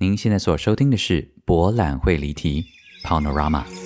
您现在所收听的是《博览会离题》（Panorama）。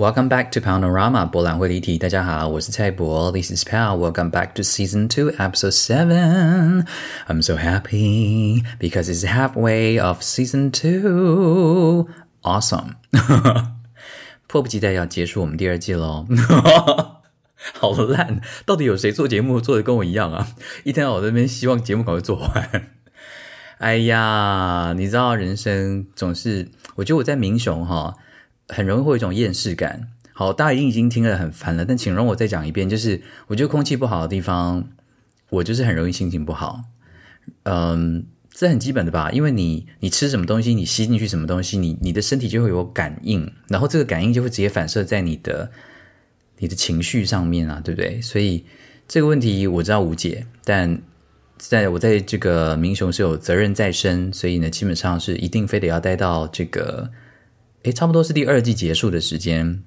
Welcome back to Panorama 博览会离题。大家好，我是蔡博，This is Pal. Welcome back to Season Two, Episode Seven. I'm so happy because it's halfway of Season Two. Awesome. 迫不及待要结束我们第二季喽。好烂，到底有谁做节目做的跟我一样啊？一天到晚在那边希望节目赶快做完。哎呀，你知道人生总是，我觉得我在明雄哈。 很容易会有一种厌世感。好，大家已经已经听了很烦了，但请容我再讲一遍，就是我觉得空气不好的地方，我就是很容易心情不好。嗯，这很基本的吧？因为你你吃什么东西，你吸进去什么东西，你你的身体就会有感应，然后这个感应就会直接反射在你的你的情绪上面啊，对不对？所以这个问题我知道无解，但在我在这个明雄是有责任在身，所以呢，基本上是一定非得要待到这个。诶，差不多是第二季结束的时间，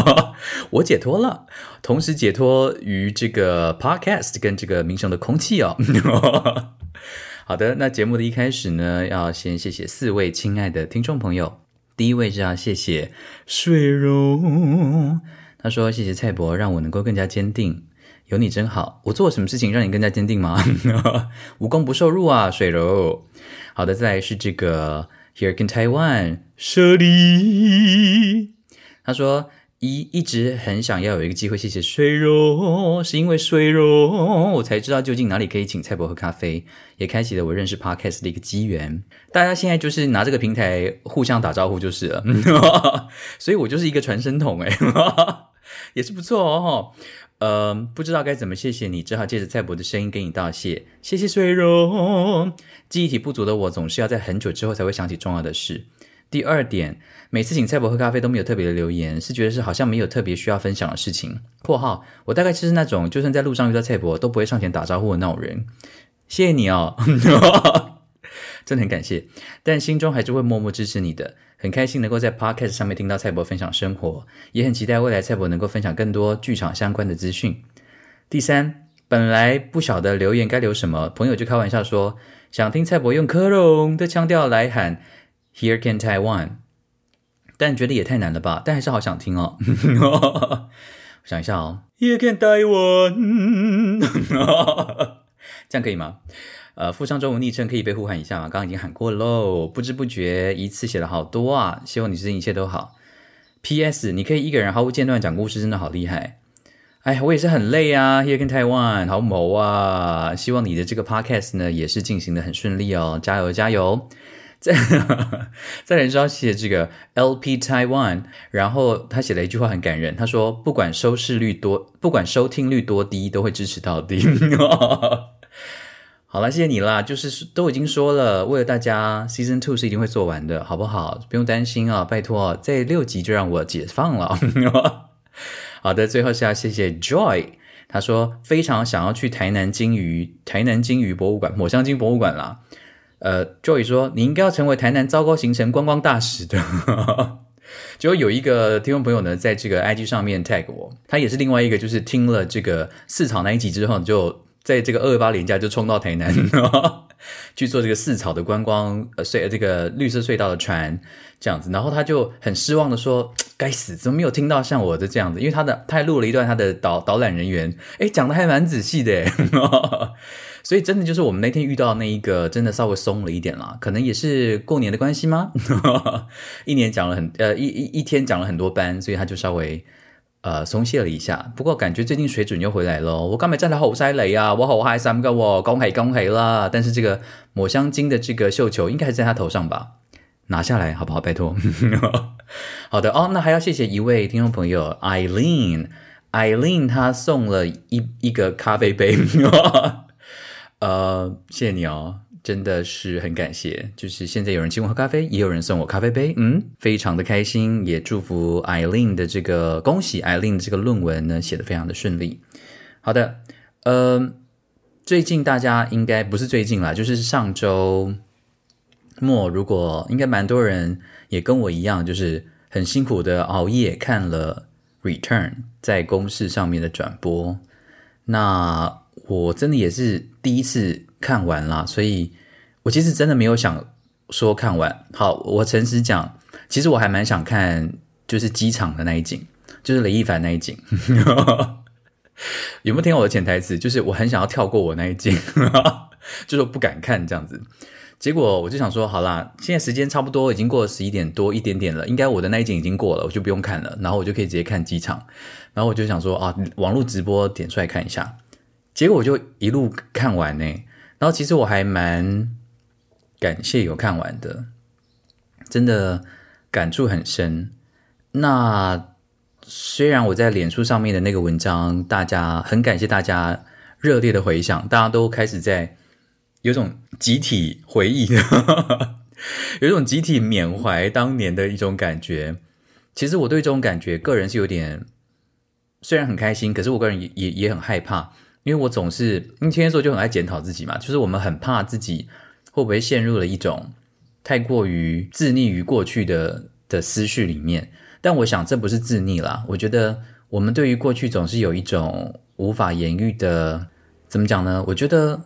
我解脱了，同时解脱于这个 podcast 跟这个民生的空气哦。好的，那节目的一开始呢，要先谢谢四位亲爱的听众朋友。第一位是要谢谢水柔，他说谢谢蔡博，让我能够更加坚定，有你真好。我做什么事情让你更加坚定吗？无功不受禄啊，水柔。好的，再来是这个。Here in Taiwan，舍利。他说一一直很想要有一个机会，谢谢水柔，是因为水柔，我才知道究竟哪里可以请蔡伯喝咖啡，也开启了我认识 Podcast 的一个机缘。大家现在就是拿这个平台互相打招呼就是了，所以我就是一个传声筒哎，也是不错哦呃，不知道该怎么谢谢你，只好借着蔡伯的声音跟你道谢。谢谢水溶。记忆体不足的我，总是要在很久之后才会想起重要的事。第二点，每次请蔡伯喝咖啡都没有特别的留言，是觉得是好像没有特别需要分享的事情。括号，我大概就是那种就算在路上遇到蔡伯都不会上前打招呼的那种人。谢谢你哦。真的很感谢，但心中还是会默默支持你的。很开心能够在 Podcast 上面听到蔡博分享生活，也很期待未来蔡博能够分享更多剧场相关的资讯。第三，本来不晓得留言该留什么，朋友就开玩笑说想听蔡博用科隆的腔调来喊 Here can Taiwan，但觉得也太难了吧？但还是好想听哦。想一下哦，Here can Taiwan，这样可以吗？呃，附上中文昵称可以被呼喊一下吗？刚刚已经喊过喽，不知不觉一次写了好多啊！希望你最近一切都好。P.S. 你可以一个人毫无间断讲故事，真的好厉害。哎，我也是很累啊，Here in Taiwan，好谋啊！希望你的这个 Podcast 呢也是进行的很顺利哦，加油加油！再 再来说谢这个 L.P. Taiwan，然后他写了一句话很感人，他说不管收视率多，不管收听率多低，都会支持到底。好了，谢谢你啦！就是都已经说了，为了大家，Season Two 是一定会做完的，好不好？不用担心啊，拜托，在六集就让我解放了。好的，最后是要谢谢 Joy，他说非常想要去台南金鱼台南金鱼博物馆抹香鲸博物馆啦。呃，Joy 说你应该要成为台南糟糕行程观光大使的。就有一个听众朋友呢，在这个 IG 上面 tag 我，他也是另外一个，就是听了这个四草那一集之后就。在这个二八年假就冲到台南 去做这个四草的观光呃隧这个绿色隧道的船这样子，然后他就很失望的说：“该死，怎么没有听到像我的这样子？因为他的他还录了一段他的导导览人员，诶讲的还蛮仔细的，所以真的就是我们那天遇到那一个真的稍微松了一点啦，可能也是过年的关系吗？一年讲了很呃一一一天讲了很多班，所以他就稍微。”呃，松懈了一下，不过感觉最近水准又回来了。我刚才真的好犀利啊，我好嗨三个我恭喜恭喜啦！但是这个抹香鲸的这个绣球应该还在他头上吧？拿下来好不好？拜托。好的哦，那还要谢谢一位听众朋友 Eileen，Eileen 他送了一一个咖啡杯，呃，谢谢你哦。真的是很感谢，就是现在有人请我喝咖啡，也有人送我咖啡杯，嗯，非常的开心，也祝福艾琳的这个恭喜艾琳这个论文呢写的非常的顺利。好的，呃，最近大家应该不是最近啦，就是上周末，如果应该蛮多人也跟我一样，就是很辛苦的熬夜看了《Return》在公式上面的转播。那我真的也是第一次看完啦，所以我其实真的没有想说看完。好，我诚实讲，其实我还蛮想看，就是机场的那一景，就是雷一凡那一景。有没有听我的潜台词？就是我很想要跳过我那一景，就是不敢看这样子。结果我就想说，好啦，现在时间差不多已经过了十一点多一点点了，应该我的那一景已经过了，我就不用看了，然后我就可以直接看机场。然后我就想说啊，网络直播点出来看一下。结果我就一路看完呢。然后其实我还蛮感谢有看完的，真的感触很深。那。虽然我在脸书上面的那个文章，大家很感谢大家热烈的回响，大家都开始在有种集体回忆，有一种集体缅怀当年的一种感觉。其实我对这种感觉，个人是有点虽然很开心，可是我个人也也也很害怕，因为我总是因为天天说就很爱检讨自己嘛，就是我们很怕自己会不会陷入了一种太过于自溺于过去的的思绪里面。但我想这不是自溺啦，我觉得我们对于过去总是有一种无法言喻的，怎么讲呢？我觉得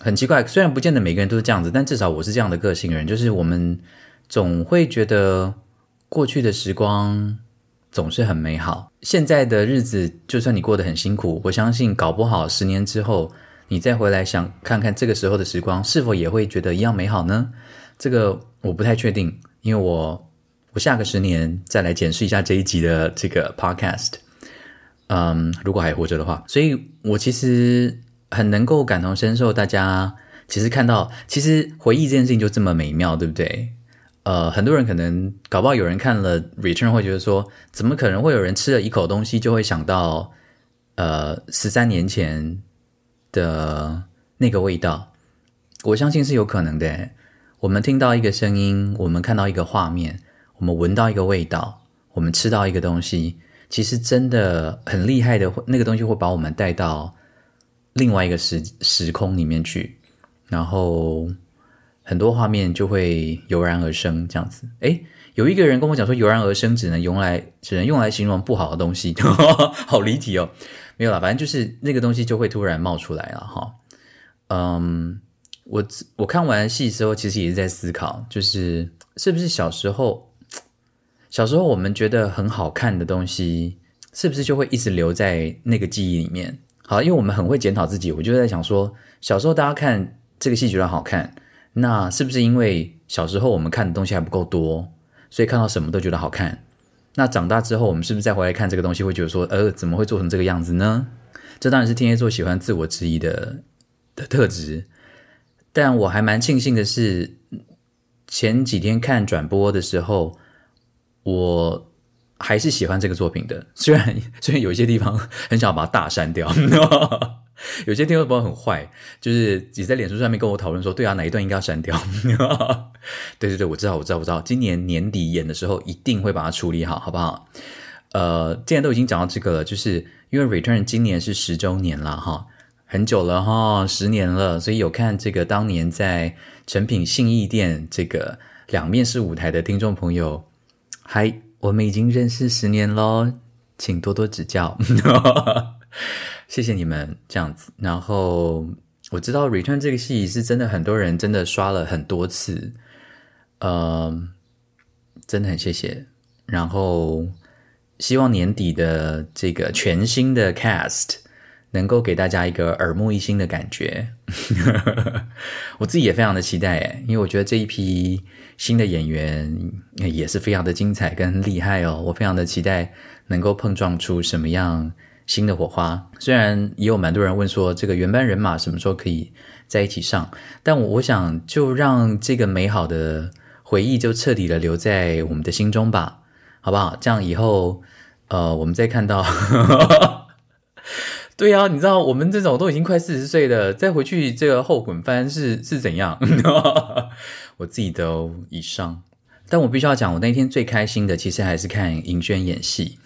很奇怪，虽然不见得每个人都是这样子，但至少我是这样的个性人，就是我们总会觉得过去的时光总是很美好，现在的日子就算你过得很辛苦，我相信搞不好十年之后你再回来想看看这个时候的时光，是否也会觉得一样美好呢？这个我不太确定，因为我。我下个十年再来检视一下这一集的这个 podcast，嗯，如果还活着的话，所以我其实很能够感同身受。大家其实看到，其实回忆这件事情就这么美妙，对不对？呃，很多人可能搞不好有人看了 return 会觉得说，怎么可能会有人吃了一口东西就会想到呃十三年前的那个味道？我相信是有可能的。我们听到一个声音，我们看到一个画面。我们闻到一个味道，我们吃到一个东西，其实真的很厉害的，那个东西会把我们带到另外一个时时空里面去，然后很多画面就会油然而生，这样子。诶，有一个人跟我讲说，油然而生只能用来只能用来形容不好的东西，好离题哦。没有了，反正就是那个东西就会突然冒出来了哈。嗯，我我看完戏之后，其实也是在思考，就是是不是小时候。小时候我们觉得很好看的东西，是不是就会一直留在那个记忆里面？好，因为我们很会检讨自己，我就在想说，小时候大家看这个戏觉得好看，那是不是因为小时候我们看的东西还不够多，所以看到什么都觉得好看？那长大之后，我们是不是再回来看这个东西，会觉得说，呃，怎么会做成这个样子呢？这当然是天蝎座喜欢自我质疑的的特质。但我还蛮庆幸的是，前几天看转播的时候。我还是喜欢这个作品的，虽然 虽然有一些地方很想把它大删掉，有些听众朋友很坏，就是也在脸书上面跟我讨论说，对啊，哪一段应该要删掉？对对对，我知道，我知道，我知道，今年年底演的时候一定会把它处理好，好不好？呃，既然都已经讲到这个了，就是因为 Return 今年是十周年了哈，很久了哈，十年了，所以有看这个当年在成品信义店这个两面式舞台的听众朋友。嗨，我们已经认识十年喽，请多多指教，谢谢你们这样子。然后我知道《Return》这个戏是真的，很多人真的刷了很多次，呃，真的很谢谢。然后希望年底的这个全新的 Cast 能够给大家一个耳目一新的感觉，我自己也非常的期待诶，因为我觉得这一批。新的演员也是非常的精彩跟厉害哦，我非常的期待能够碰撞出什么样新的火花。虽然也有蛮多人问说这个原班人马什么时候可以在一起上，但我我想就让这个美好的回忆就彻底的留在我们的心中吧，好不好？这样以后呃，我们再看到，对呀，你知道我们这种都已经快四十岁了，再回去这个后滚翻是是怎样？我自己都以上，但我必须要讲，我那天最开心的其实还是看尹轩演戏。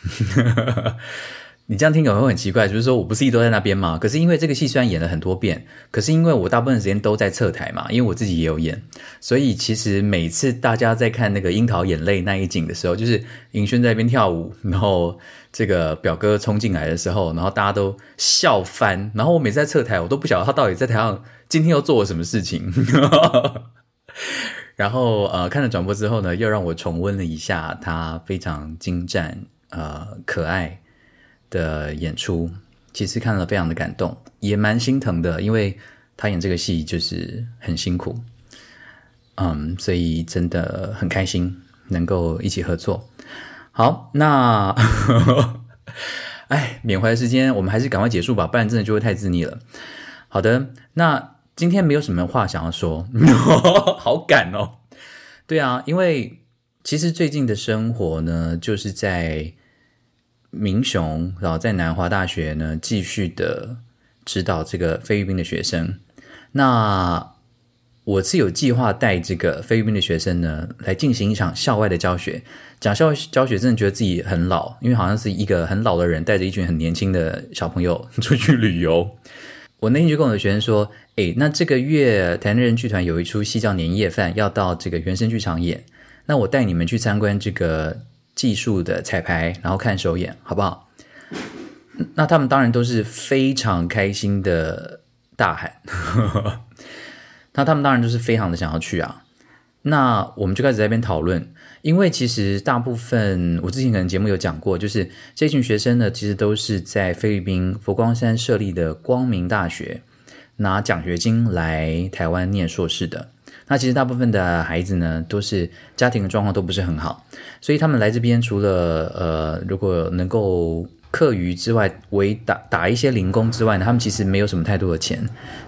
你这样听可能会很奇怪，就是说我不是一直都在那边吗？可是因为这个戏虽然演了很多遍，可是因为我大部分时间都在侧台嘛，因为我自己也有演，所以其实每次大家在看那个樱桃眼泪那一景的时候，就是尹轩在那边跳舞，然后这个表哥冲进来的时候，然后大家都笑翻，然后我每次在侧台，我都不晓得他到底在台上今天又做了什么事情。然后呃，看了转播之后呢，又让我重温了一下他非常精湛呃可爱。的演出其实看了非常的感动，也蛮心疼的，因为他演这个戏就是很辛苦，嗯，所以真的很开心能够一起合作。好，那 哎，缅怀的时间我们还是赶快结束吧，不然真的就会太自溺了。好的，那今天没有什么话想要说，好赶哦。对啊，因为其实最近的生活呢，就是在。明雄，然后在南华大学呢，继续的指导这个菲律宾的学生。那我是有计划带这个菲律宾的学生呢，来进行一场校外的教学。讲校教学，真的觉得自己很老，因为好像是一个很老的人带着一群很年轻的小朋友 出去旅游。我那天就跟我的学生说：“诶，那这个月台南人剧团有一出戏叫《年夜饭》，要到这个原生剧场演。那我带你们去参观这个。”技术的彩排，然后看首演，好不好？那他们当然都是非常开心的大喊，那他们当然就是非常的想要去啊。那我们就开始在那边讨论，因为其实大部分我之前可能节目有讲过，就是这群学生呢，其实都是在菲律宾佛光山设立的光明大学拿奖学金来台湾念硕士的。那其实大部分的孩子呢，都是家庭的状况都不是很好，所以他们来这边除了呃，如果能够。课余之外，为打打一些零工之外呢，他们其实没有什么太多的钱，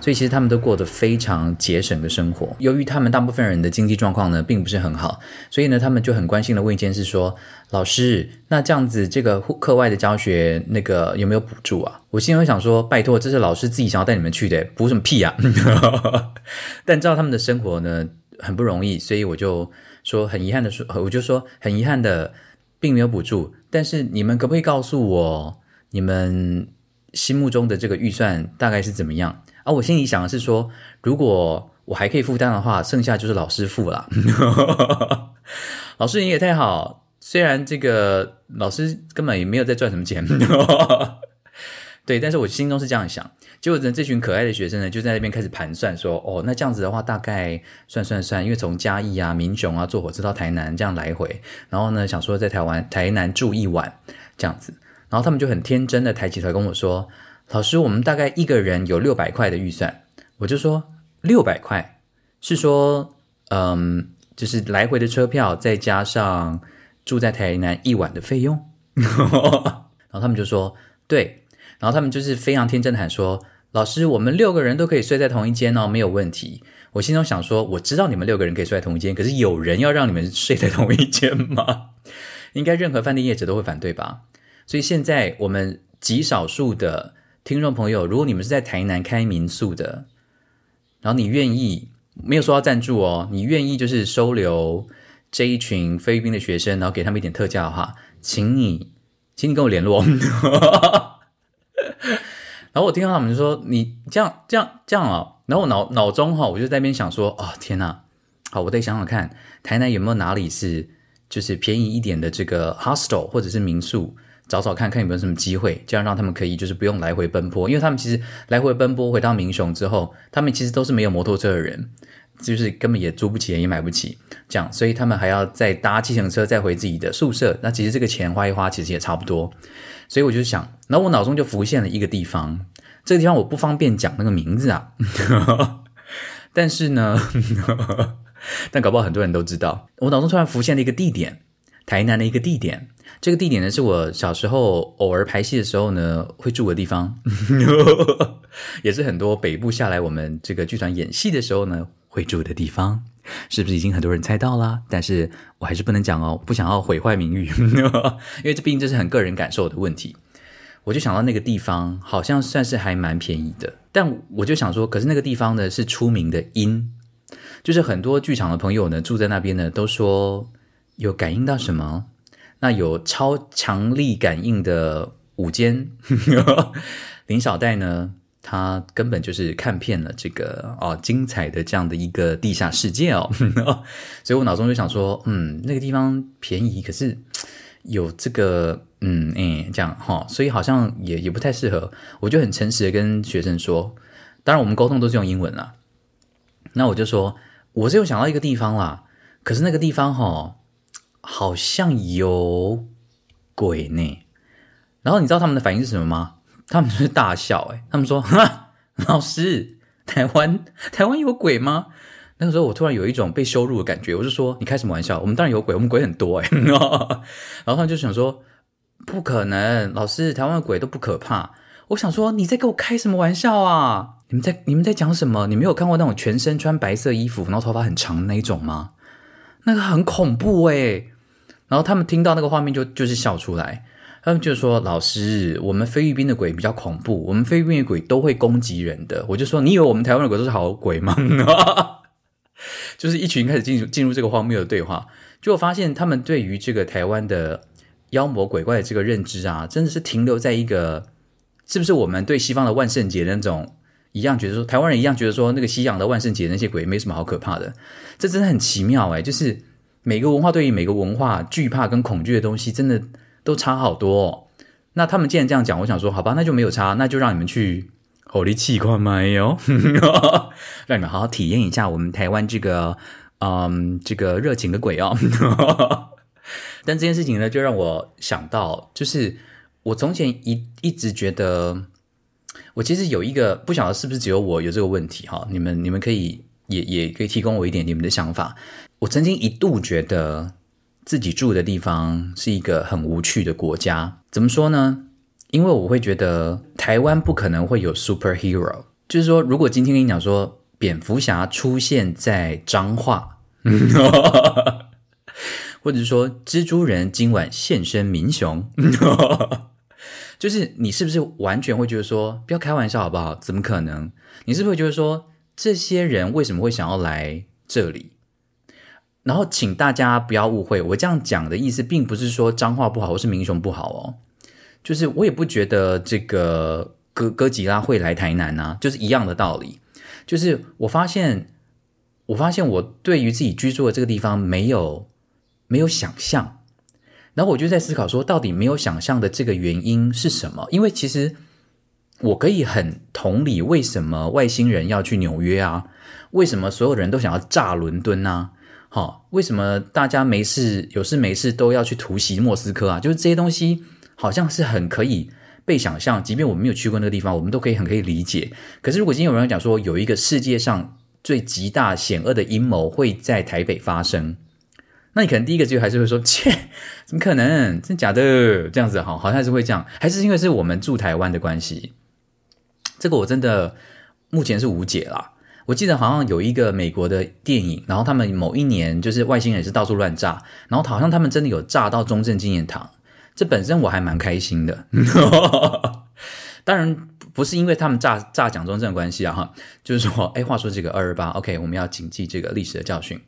所以其实他们都过得非常节省的生活。由于他们大部分人的经济状况呢，并不是很好，所以呢，他们就很关心的问一件事：说老师，那这样子这个课外的教学那个有没有补助啊？我心里会想说，拜托，这是老师自己想要带你们去的，补什么屁啊！但知道他们的生活呢很不容易，所以我就说很遗憾的说，我就说很遗憾的。并没有补助，但是你们可不可以告诉我，你们心目中的这个预算大概是怎么样？啊，我心里想的是说，如果我还可以负担的话，剩下就是老师付了。老师你也太好，虽然这个老师根本也没有在赚什么钱，对，但是我心中是这样想。结果呢，这群可爱的学生呢，就在那边开始盘算，说：“哦，那这样子的话，大概算算算，因为从嘉义啊、民雄啊坐火车到台南这样来回，然后呢，想说在台湾台南住一晚这样子，然后他们就很天真的抬起头跟我说：‘老师，我们大概一个人有六百块的预算。’我就说：‘六百块是说，嗯，就是来回的车票再加上住在台南一晚的费用。’然后他们就说：‘对。’然后他们就是非常天真的喊说。”老师，我们六个人都可以睡在同一间哦，没有问题。我心中想说，我知道你们六个人可以睡在同一间，可是有人要让你们睡在同一间吗？应该任何饭店业者都会反对吧。所以现在我们极少数的听众朋友，如果你们是在台南开民宿的，然后你愿意没有说要赞助哦，你愿意就是收留这一群菲律宾的学生，然后给他们一点特价的话，请你，请你跟我联络。然后我听到他们就说：“你这样这样这样啊！”然后我脑脑中哈，我就在那边想说：“哦天呐，好，我得想想看，台南有没有哪里是就是便宜一点的这个 hostel 或者是民宿，找找看看有没有什么机会，这样让他们可以就是不用来回奔波，因为他们其实来回奔波回到民雄之后，他们其实都是没有摩托车的人，就是根本也租不起也买不起这样，所以他们还要再搭计程车再回自己的宿舍。那其实这个钱花一花，其实也差不多。”所以我就想，然后我脑中就浮现了一个地方，这个地方我不方便讲那个名字啊，但是呢，但搞不好很多人都知道。我脑中突然浮现了一个地点，台南的一个地点。这个地点呢，是我小时候偶尔拍戏的时候呢会住的地方，也是很多北部下来我们这个剧团演戏的时候呢会住的地方。是不是已经很多人猜到了？但是我还是不能讲哦，不想要毁坏名誉，因为这毕竟这是很个人感受的问题。我就想到那个地方好像算是还蛮便宜的，但我就想说，可是那个地方呢是出名的阴，就是很多剧场的朋友呢住在那边呢，都说有感应到什么，那有超强力感应的午间，林小戴呢，他根本就是看遍了这个哦精彩的这样的一个地下世界哦，所以我脑中就想说，嗯，那个地方便宜，可是有这个，嗯，哎，这样哈，所以好像也也不太适合。我就很诚实的跟学生说，当然我们沟通都是用英文啦。那我就说，我是有想到一个地方啦，可是那个地方哈，好像有鬼呢。然后你知道他们的反应是什么吗？他们就是大笑，哎，他们说：“哈，老师，台湾台湾有鬼吗？”那个时候我突然有一种被羞辱的感觉，我就说：“你开什么玩笑？我们当然有鬼，我们鬼很多，哎。”然后他们就想说：“不可能，老师，台湾的鬼都不可怕。”我想说：“你在跟我开什么玩笑啊？你们在你们在讲什么？你没有看过那种全身穿白色衣服，然后头发很长的那一种吗？那个很恐怖哎。”然后他们听到那个画面就就是笑出来。他们就说：“老师，我们菲律宾的鬼比较恐怖，我们菲律宾的鬼都会攻击人的。”我就说：“你以为我们台湾的鬼都是好鬼吗？” 就是一群开始进入进入这个荒谬的对话，就发现他们对于这个台湾的妖魔鬼怪的这个认知啊，真的是停留在一个是不是我们对西方的万圣节那种一样，觉得说台湾人一样觉得说那个西洋的万圣节那些鬼没什么好可怕的。这真的很奇妙哎，就是每个文化对于每个文化惧怕跟恐惧的东西，真的。都差好多，那他们既然这样讲，我想说，好吧，那就没有差，那就让你们去火力气快没有，让你们好好体验一下我们台湾这个，嗯，这个热情的鬼哦。但这件事情呢，就让我想到，就是我从前一一直觉得，我其实有一个不晓得是不是只有我有这个问题哈，你们你们可以也也可以提供我一点你们的想法。我曾经一度觉得。自己住的地方是一个很无趣的国家，怎么说呢？因为我会觉得台湾不可能会有 superhero，就是说，如果今天跟你讲说蝙蝠侠出现在彰化，或者说蜘蛛人今晚现身民雄，就是你是不是完全会觉得说，不要开玩笑好不好？怎么可能？你是不是会觉得说，这些人为什么会想要来这里？然后，请大家不要误会，我这样讲的意思，并不是说脏话不好或是民雄不好哦。就是我也不觉得这个哥哥吉拉会来台南啊，就是一样的道理。就是我发现，我发现我对于自己居住的这个地方没有没有想象，然后我就在思考说，到底没有想象的这个原因是什么？因为其实我可以很同理，为什么外星人要去纽约啊？为什么所有人都想要炸伦敦啊？好，为什么大家没事有事没事都要去突袭莫斯科啊？就是这些东西好像是很可以被想象，即便我们没有去过那个地方，我们都可以很可以理解。可是如果今天有人讲说有一个世界上最极大险恶的阴谋会在台北发生，那你可能第一个就还是会说：切，怎么可能？真假的？这样子哈，好像是会这样，还是因为是我们住台湾的关系？这个我真的目前是无解啦。我记得好像有一个美国的电影，然后他们某一年就是外星人是到处乱炸，然后好像他们真的有炸到中正纪念堂，这本身我还蛮开心的，当然。不是因为他们炸炸蒋中正关系啊，哈，就是说，哎，话说这个二二八，OK，我们要谨记这个历史的教训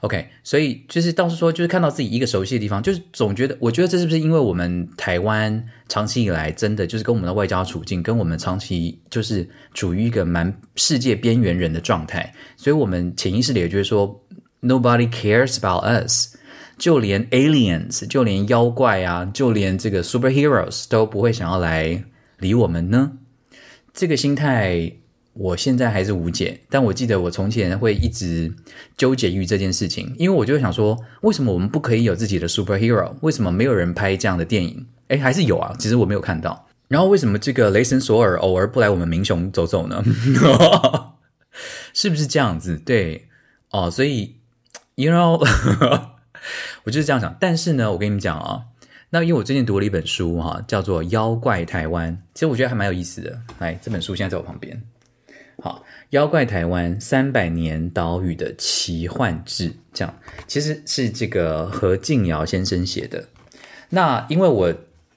，OK，所以就是倒是说，就是看到自己一个熟悉的地方，就是总觉得，我觉得这是不是因为我们台湾长期以来真的就是跟我们的外交处境，跟我们长期就是处于一个蛮世界边缘人的状态，所以我们潜意识里也觉得说，Nobody cares about us，就连 aliens，就连妖怪啊，就连这个 superheroes 都不会想要来理我们呢。这个心态，我现在还是无解。但我记得我从前会一直纠结于这件事情，因为我就想说，为什么我们不可以有自己的 superhero？为什么没有人拍这样的电影？哎，还是有啊，其实我没有看到。然后为什么这个雷神索尔偶尔不来我们明雄走走呢？是不是这样子？对哦，所以，you know，我就是这样想。但是呢，我跟你们讲啊。那因为我最近读了一本书哈，叫做《妖怪台湾》，其实我觉得还蛮有意思的。来，这本书现在在我旁边。好，《妖怪台湾：三百年岛屿的奇幻志》，这样其实是这个何敬尧先生写的。那因为我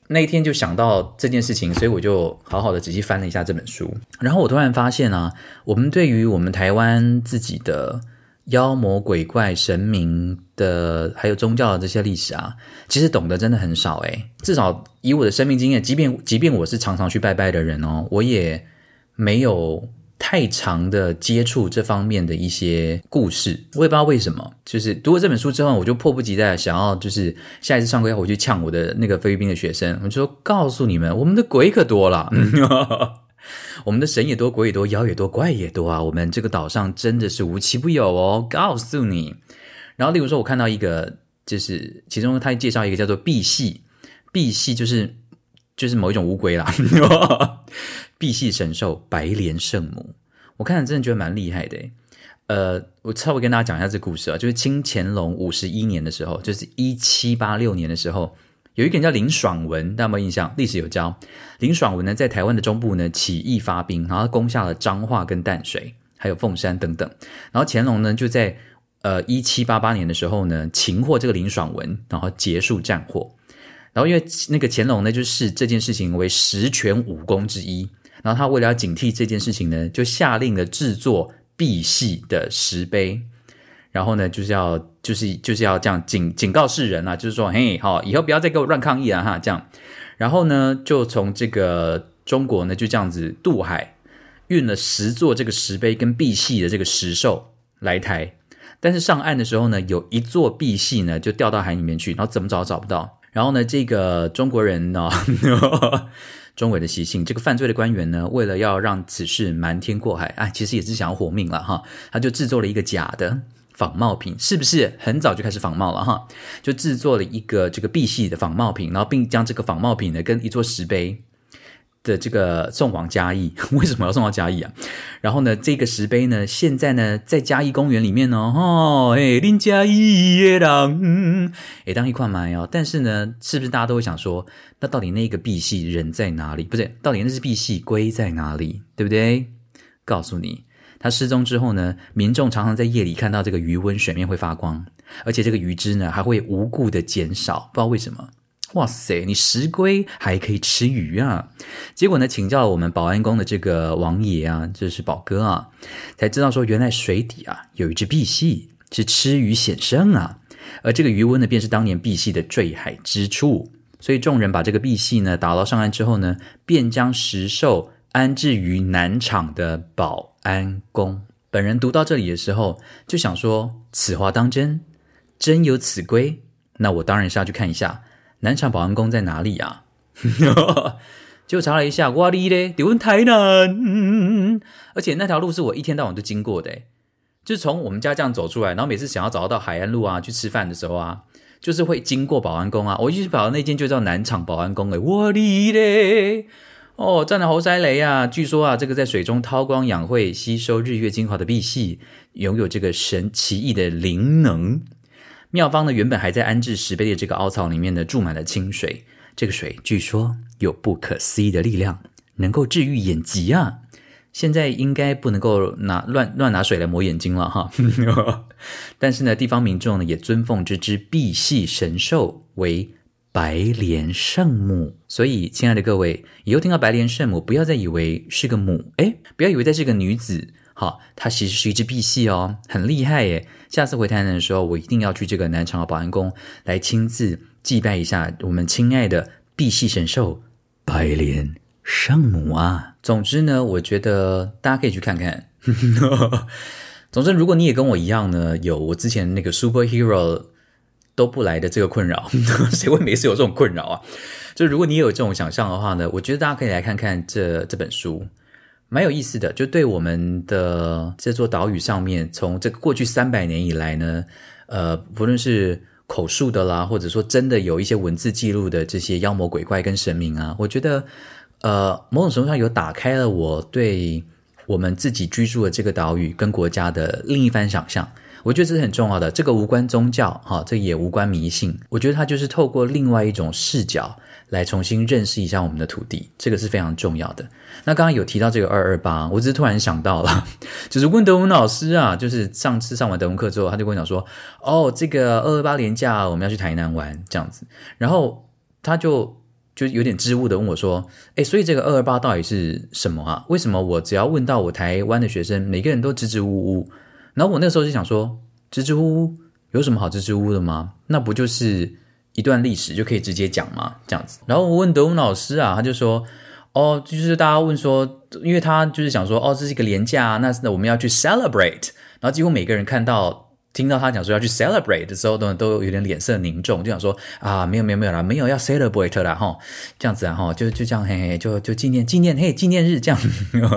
那一天就想到这件事情，所以我就好好的仔细翻了一下这本书。然后我突然发现啊，我们对于我们台湾自己的妖魔鬼怪、神明的，还有宗教的这些历史啊，其实懂得真的很少诶。至少以我的生命经验，即便即便我是常常去拜拜的人哦，我也没有太长的接触这方面的一些故事。我也不知道为什么，就是读了这本书之后，我就迫不及待想要，就是下一次上课要回去呛我的那个菲律宾的学生，我就说告诉你们，我们的鬼可多了。我们的神也多，鬼也多，妖也多，怪也多啊！我们这个岛上真的是无奇不有哦，告诉你。然后，例如说，我看到一个，就是其中他介绍一个叫做赑屃，赑屃就是就是某一种乌龟啦，赑屃神兽白莲圣母，我看了真的觉得蛮厉害的。呃，我稍微跟大家讲一下这故事啊，就是清乾隆五十一年的时候，就是一七八六年的时候。有一个人叫林爽文，大家有没有印象？历史有教。林爽文呢，在台湾的中部呢起义发兵，然后攻下了彰化跟淡水，还有凤山等等。然后乾隆呢，就在呃一七八八年的时候呢，擒获这个林爽文，然后结束战祸。然后因为那个乾隆呢，就视这件事情为十全武功之一，然后他为了要警惕这件事情呢，就下令了制作赑屃的石碑。然后呢，就是要就是就是要这样警警告世人啊，就是说，嘿，好，以后不要再给我乱抗议了哈，这样。然后呢，就从这个中国呢，就这样子渡海，运了十座这个石碑跟赑屃的这个石兽来台。但是上岸的时候呢，有一座赑屃呢就掉到海里面去，然后怎么找都找不到。然后呢，这个中国人呢，中伪的习性，这个犯罪的官员呢，为了要让此事瞒天过海，哎，其实也是想要活命了哈，他就制作了一个假的。仿冒品是不是很早就开始仿冒了哈？就制作了一个这个赑屃的仿冒品，然后并将这个仿冒品呢跟一座石碑的这个送往嘉义。为什么要送到嘉义啊？然后呢，这个石碑呢，现在呢在嘉义公园里面呢，哦，哎，林嘉义也当，也当一块买哦。但是呢，是不是大家都会想说，那到底那个赑屃人在哪里？不是，到底那是赑屃龟在哪里？对不对？告诉你。他失踪之后呢，民众常常在夜里看到这个鱼温水面会发光，而且这个鱼汁呢还会无故的减少，不知道为什么。哇塞，你石龟还可以吃鱼啊！结果呢，请教了我们保安宫的这个王爷啊，就是宝哥啊，才知道说原来水底啊有一只赑屃是吃鱼显生啊，而这个鱼温呢便是当年赑屃的坠海之处，所以众人把这个赑屃呢打捞上岸之后呢，便将石兽安置于南场的保。安公本人读到这里的时候，就想说：“此话当真？真有此龟？那我当然是要去看一下南厂保安宫在哪里啊！” 就查了一下，哇哩嘞，丢台南，而且那条路是我一天到晚都经过的，就是从我们家这样走出来，然后每次想要找到海岸路啊，去吃饭的时候啊，就是会经过保安宫啊。我一直跑到那间就叫南厂保安宫诶，哇哩嘞！哦，站的猴塞雷啊！据说啊，这个在水中韬光养晦、吸收日月精华的赑屃，拥有这个神奇异的灵能。妙方呢，原本还在安置石碑的这个凹槽里面呢，注满了清水。这个水据说有不可思议的力量，能够治愈眼疾啊！现在应该不能够拿乱乱拿水来抹眼睛了哈。但是呢，地方民众呢，也尊奉这只赑屃神兽为。白莲圣母，所以亲爱的各位，以后听到白莲圣母，不要再以为是个母，哎，不要以为这是个女子，好，她其实是一只赑屃哦，很厉害耶。下次回台南的时候，我一定要去这个南昌的保安宫来亲自祭拜一下我们亲爱的赑屃神兽白莲圣母啊。总之呢，我觉得大家可以去看看。总之，如果你也跟我一样呢，有我之前那个 superhero。都不来的这个困扰，谁会没事有这种困扰啊？就如果你有这种想象的话呢，我觉得大家可以来看看这这本书，蛮有意思的。就对我们的这座岛屿上面，从这个过去三百年以来呢，呃，不论是口述的啦，或者说真的有一些文字记录的这些妖魔鬼怪跟神明啊，我觉得呃，某种程度上有打开了我对我们自己居住的这个岛屿跟国家的另一番想象。我觉得这是很重要的，这个无关宗教，哈，这也无关迷信。我觉得它就是透过另外一种视角来重新认识一下我们的土地，这个是非常重要的。那刚刚有提到这个二二八，我只是突然想到了，就是问德文老师啊，就是上次上完德文课之后，他就跟我讲说，哦，这个二二八连假我们要去台南玩这样子，然后他就就有点支吾的问我说，哎，所以这个二二八到底是什么啊？为什么我只要问到我台湾的学生，每个人都支支吾吾？然后我那时候就想说，支支吾吾有什么好支支吾吾的吗？那不就是一段历史就可以直接讲吗？这样子。然后我问德文老师啊，他就说，哦，就是大家问说，因为他就是想说，哦，这是一个廉价，那那我们要去 celebrate。然后几乎每个人看到。听到他讲说要去 celebrate 的时候，都都有点脸色凝重，就想说啊，没有没有没有啦，没有要 celebrate 啦哈，这样子啊哈，就就这样嘿嘿，就就纪念纪念嘿纪念日这样，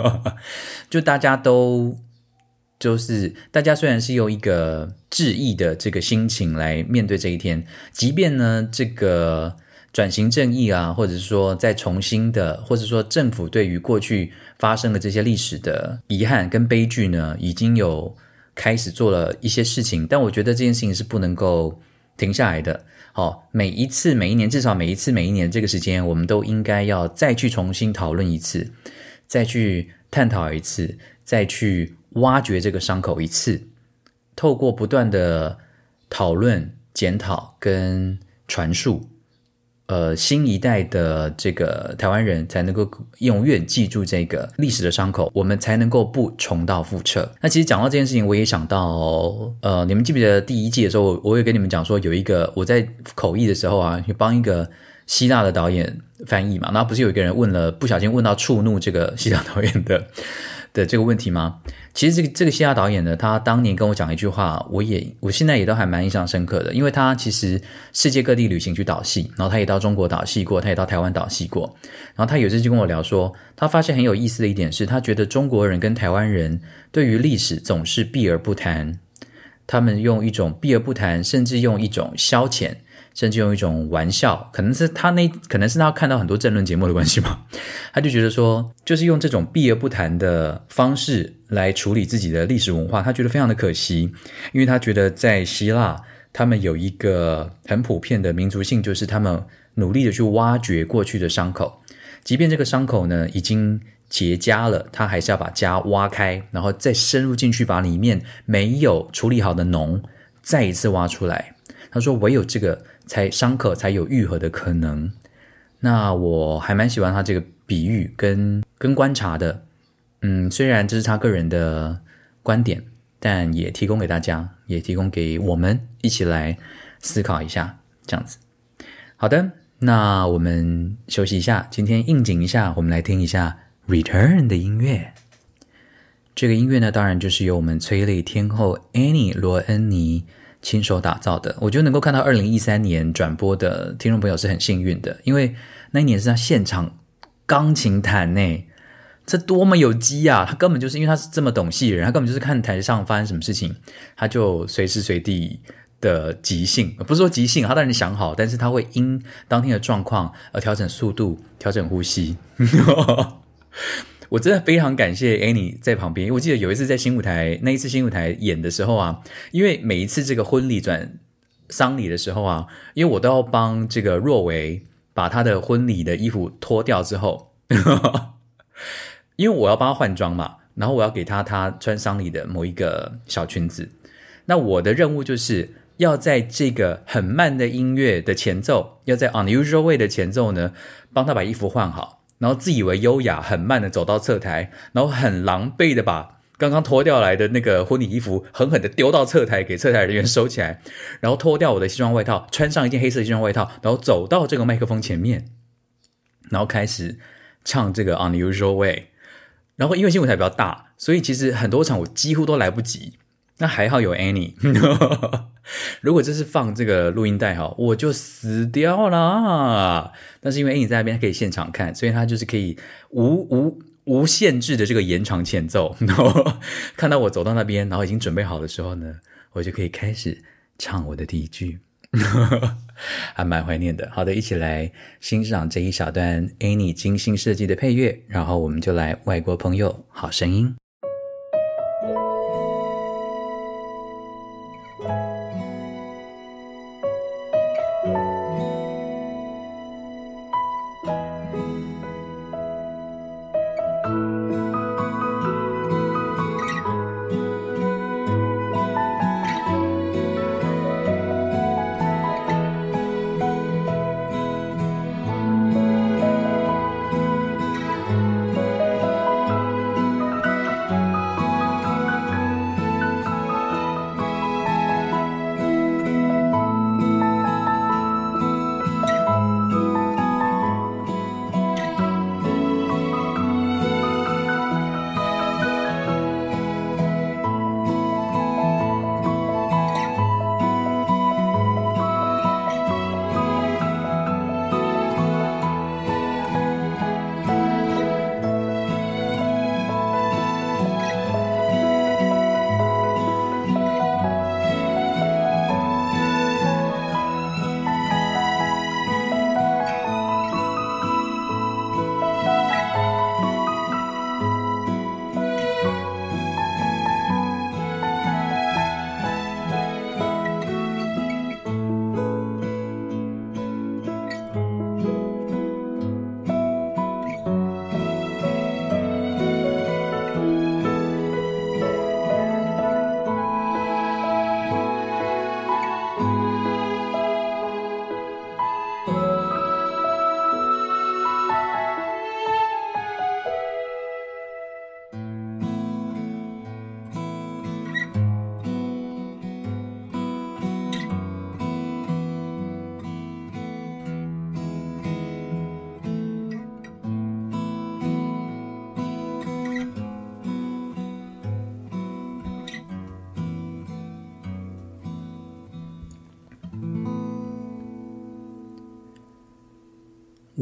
就大家都就是大家虽然是用一个致意的这个心情来面对这一天，即便呢这个转型正义啊，或者是说再重新的，或者说政府对于过去发生的这些历史的遗憾跟悲剧呢，已经有。开始做了一些事情，但我觉得这件事情是不能够停下来的。好，每一次、每一年，至少每一次、每一年这个时间，我们都应该要再去重新讨论一次，再去探讨一次，再去挖掘这个伤口一次。透过不断的讨论、检讨跟传述。呃，新一代的这个台湾人才能够永远记住这个历史的伤口，我们才能够不重蹈覆辙。那其实讲到这件事情，我也想到，呃，你们记不记得第一季的时候，我有跟你们讲说，有一个我在口译的时候啊，去帮一个希腊的导演翻译嘛，那不是有一个人问了，不小心问到触怒这个希腊导演的。的这个问题吗？其实这个这个希腊导演呢，他当年跟我讲一句话，我也我现在也都还蛮印象深刻的，因为他其实世界各地旅行去导戏，然后他也到中国导戏过，他也到台湾导戏过，然后他有一次就跟我聊说，他发现很有意思的一点是，他觉得中国人跟台湾人对于历史总是避而不谈，他们用一种避而不谈，甚至用一种消遣。甚至用一种玩笑，可能是他那，可能是他看到很多政论节目的关系吧，他就觉得说，就是用这种避而不谈的方式来处理自己的历史文化，他觉得非常的可惜，因为他觉得在希腊，他们有一个很普遍的民族性，就是他们努力的去挖掘过去的伤口，即便这个伤口呢已经结痂了，他还是要把痂挖开，然后再深入进去，把里面没有处理好的脓再一次挖出来。他说，唯有这个。才伤口才有愈合的可能。那我还蛮喜欢他这个比喻跟跟观察的。嗯，虽然这是他个人的观点，但也提供给大家，也提供给我们一起来思考一下。这样子，好的，那我们休息一下，今天应景一下，我们来听一下《Return》的音乐。这个音乐呢，当然就是由我们催泪天后 Annie 罗恩妮。亲手打造的，我觉得能够看到二零一三年转播的听众朋友是很幸运的，因为那一年是他现场钢琴弹呢，这多么有机啊！他根本就是因为他是这么懂戏人，他根本就是看台上发生什么事情，他就随时随地的即兴，不是说即兴，他当然想好，但是他会因当天的状况而调整速度，调整呼吸。我真的非常感谢 Annie 在旁边，因为我记得有一次在新舞台那一次新舞台演的时候啊，因为每一次这个婚礼转丧礼的时候啊，因为我都要帮这个若维把他的婚礼的衣服脱掉之后，因为我要帮他换装嘛，然后我要给他他穿丧礼的某一个小裙子，那我的任务就是要在这个很慢的音乐的前奏，要在 Unusual Way 的前奏呢，帮他把衣服换好。然后自以为优雅，很慢的走到侧台，然后很狼狈的把刚刚脱掉来的那个婚礼衣服狠狠的丢到侧台，给侧台人员收起来，然后脱掉我的西装外套，穿上一件黑色西装外套，然后走到这个麦克风前面，然后开始唱这个 Unusual Way。然后因为新舞台比较大，所以其实很多场我几乎都来不及。那还好有 Annie。如果这是放这个录音带哈，我就死掉了。但是因为 Annie 在那边可以现场看，所以他就是可以无无无限制的这个延长前奏。然 后看到我走到那边，然后已经准备好的时候呢，我就可以开始唱我的第一句，还蛮怀念的。好的，一起来欣赏这一小段 Annie 精心设计的配乐，然后我们就来外国朋友好声音。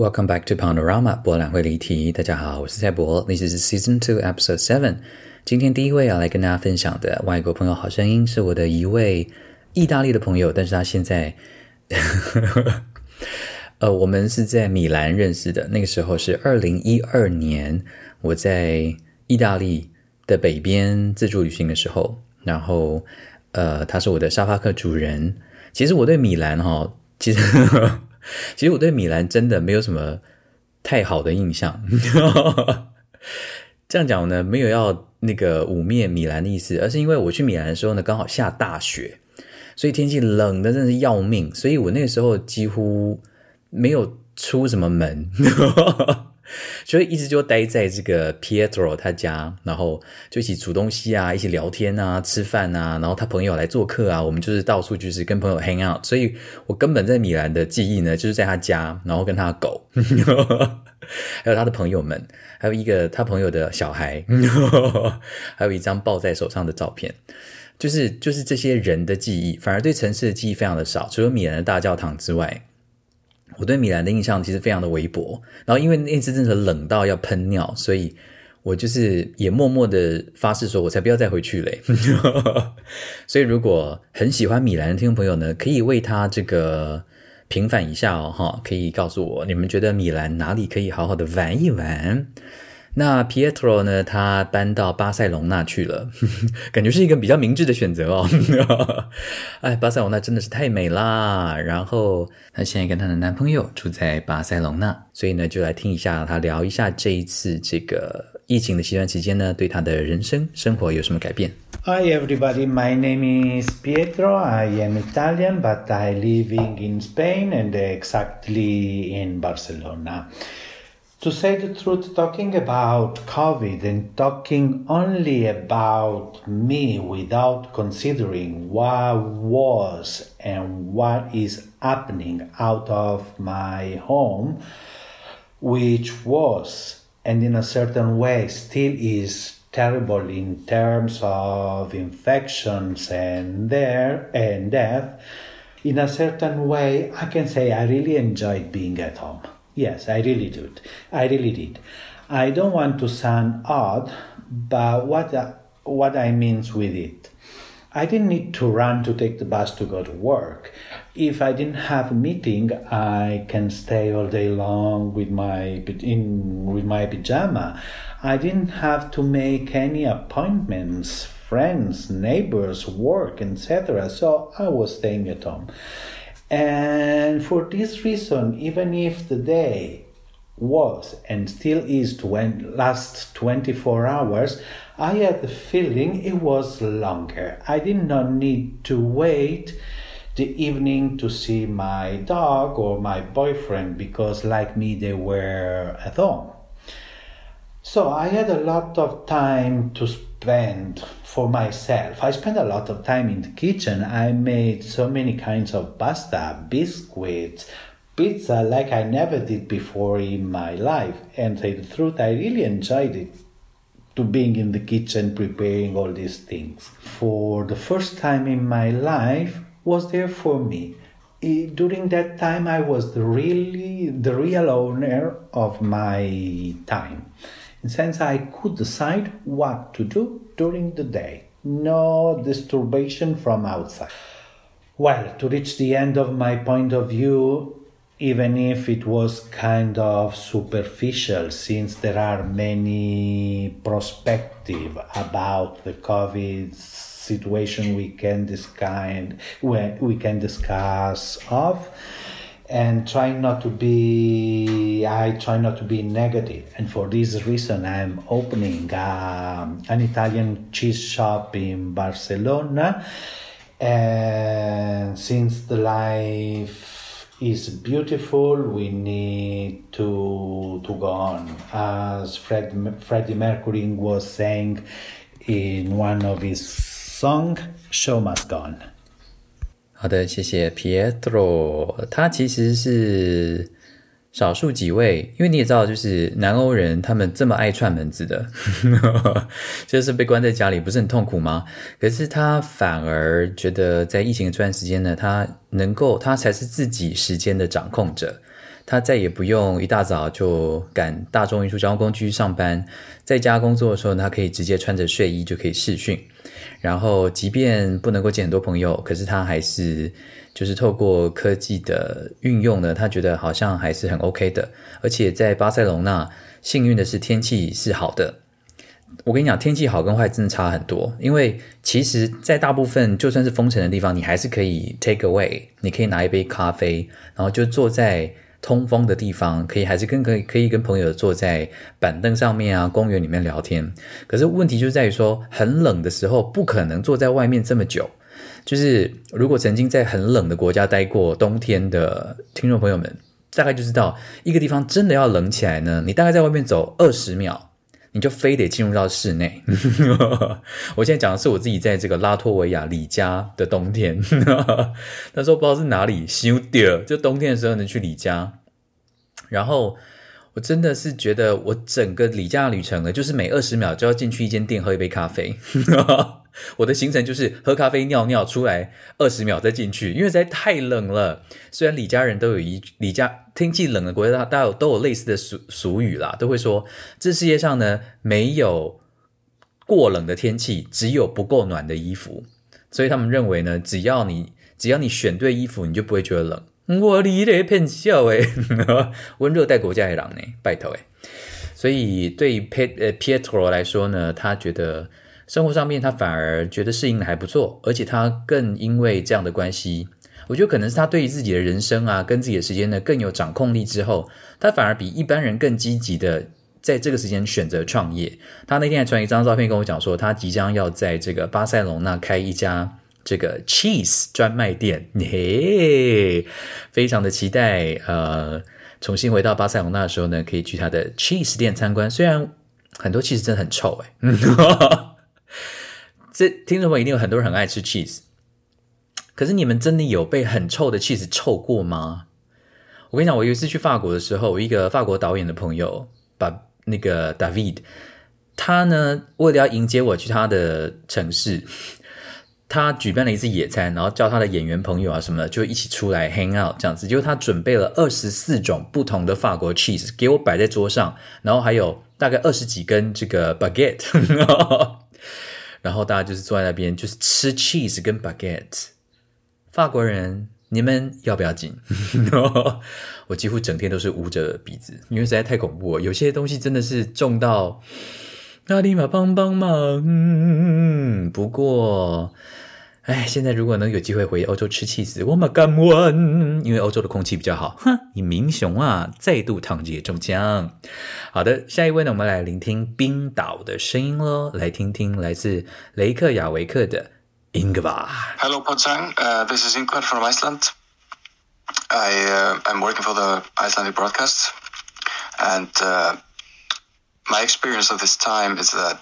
Welcome back to Panorama 博览会离题。大家好，我是蔡博，This is Season Two Episode Seven。今天第一位要来跟大家分享的外国朋友好声音，是我的一位意大利的朋友，但是他现在，呃，我们是在米兰认识的，那个时候是二零一二年，我在意大利的北边自助旅行的时候，然后，呃，他是我的沙发客主人。其实我对米兰哈，其实。其实我对米兰真的没有什么太好的印象。这样讲呢，没有要那个污蔑米兰的意思，而是因为我去米兰的时候呢，刚好下大雪，所以天气冷的真是要命，所以我那个时候几乎没有出什么门。所以一直就待在这个 Pietro 他家，然后就一起煮东西啊，一起聊天啊，吃饭啊，然后他朋友来做客啊，我们就是到处就是跟朋友 hang out。所以我根本在米兰的记忆呢，就是在他家，然后跟他的狗，还有他的朋友们，还有一个他朋友的小孩，还有一张抱在手上的照片，就是就是这些人的记忆，反而对城市的记忆非常的少，除了米兰的大教堂之外。我对米兰的印象其实非常的微薄，然后因为那次真的冷到要喷尿，所以我就是也默默的发誓说，我才不要再回去嘞。所以如果很喜欢米兰的听众朋友呢，可以为他这个平反一下哦，哈，可以告诉我你们觉得米兰哪里可以好好的玩一玩。那 Pietro 呢？他搬到巴塞隆纳去了，感觉是一个比较明智的选择哦。哎，巴塞隆纳真的是太美啦！然后她现在跟她的男朋友住在巴塞隆纳，所以呢，就来听一下她聊一下这一次这个疫情的期段期间呢，对她的人生生活有什么改变。Hi everybody, my name is Pietro. I am Italian, but I living in Spain and exactly in Barcelona. To say the truth, talking about COVID and talking only about me without considering what was and what is happening out of my home, which was and in a certain way still is terrible in terms of infections and there and death, in a certain way, I can say I really enjoyed being at home. Yes, I really did. I really did. I don't want to sound odd, but what uh, what I means with it, I didn't need to run to take the bus to go to work. If I didn't have a meeting, I can stay all day long with my in with my pajama. I didn't have to make any appointments, friends, neighbors, work, etc. So I was staying at home. And for this reason, even if the day was and still is to last 24 hours, I had the feeling it was longer. I did not need to wait the evening to see my dog or my boyfriend because, like me, they were at home. So I had a lot of time to spend for myself. I spent a lot of time in the kitchen. I made so many kinds of pasta, biscuits, pizza like I never did before in my life. And to the truth, I really enjoyed it to being in the kitchen preparing all these things. For the first time in my life was there for me. During that time, I was the really the real owner of my time in sense I could decide what to do during the day. No disturbation from outside. Well, to reach the end of my point of view, even if it was kind of superficial, since there are many perspective about the COVID situation we can discuss, we can discuss of and trying not to be i try not to be negative. And for this reason i'm opening um, an italian cheese shop in barcelona. And since the life is beautiful we need to to go on. As Fred, freddie mercury was saying in one of his song show must go on 好的，谢谢 Pietro。他其实是少数几位，因为你也知道，就是南欧人他们这么爱串门子的，就是被关在家里不是很痛苦吗？可是他反而觉得在疫情这段时间呢，他能够，他才是自己时间的掌控者。他再也不用一大早就赶大众运输交通工具上班，在家工作的时候，他可以直接穿着睡衣就可以视讯。然后，即便不能够见很多朋友，可是他还是就是透过科技的运用呢，他觉得好像还是很 OK 的。而且在巴塞隆纳，幸运的是天气是好的。我跟你讲，天气好跟坏真的差很多。因为其实，在大部分就算是封城的地方，你还是可以 take away，你可以拿一杯咖啡，然后就坐在。通风的地方，可以还是跟可以可以跟朋友坐在板凳上面啊，公园里面聊天。可是问题就在于说，很冷的时候不可能坐在外面这么久。就是如果曾经在很冷的国家待过冬天的听众朋友们，大概就知道一个地方真的要冷起来呢，你大概在外面走二十秒，你就非得进入到室内。我现在讲的是我自己在这个拉脱维亚里加的冬天，那时候不知道是哪里修掉，就冬天的时候能去里加。然后我真的是觉得，我整个离家旅程呢，就是每二十秒就要进去一间店喝一杯咖啡。我的行程就是喝咖啡、尿尿，出来二十秒再进去，因为实在太冷了。虽然李家人都有一李家天气冷的国家，大家都有类似的俗俗语啦，都会说这世界上呢没有过冷的天气，只有不够暖的衣服。所以他们认为呢，只要你只要你选对衣服，你就不会觉得冷。我离了片笑诶，温热带国家的狼呢，拜托诶。所以对 P 呃 Pietro 来说呢，他觉得生活上面他反而觉得适应的还不错，而且他更因为这样的关系，我觉得可能是他对于自己的人生啊，跟自己的时间呢更有掌控力之后，他反而比一般人更积极的在这个时间选择创业。他那天还传一张照片跟我讲说，他即将要在这个巴塞隆那开一家。这个 cheese 专卖店，嘿，非常的期待。呃，重新回到巴塞隆纳的时候呢，可以去他的 cheese 店参观。虽然很多 cheese 真的很臭，哎，这听众朋友一定有很多人很爱吃 cheese。可是你们真的有被很臭的 cheese 臭过吗？我跟你讲，我有一次去法国的时候，我一个法国导演的朋友把那个 David，他呢为了要迎接我去他的城市。他举办了一次野餐，然后叫他的演员朋友啊什么的，就一起出来 hang out 这样子。就他准备了二十四种不同的法国 cheese 给我摆在桌上，然后还有大概二十几根这个 baguette，然后大家就是坐在那边就是吃 cheese 跟 baguette。法国人，你们要不要紧？我几乎整天都是捂着鼻子，因为实在太恐怖了。有些东西真的是重到，那立马帮帮忙。不过。哎，现在如果能有机会回欧洲吃气死，我们敢问，因为欧洲的空气比较好。哼，你明雄啊，再度躺着也中枪。好的，下一位呢，我们来聆听冰岛的声音喽，来听听来自雷克雅维克的 Ingvar。Hello, potsang this is Ingvar from Iceland. I uh, I'm working for the Icelandic broadcast, and uh, my experience of this time is that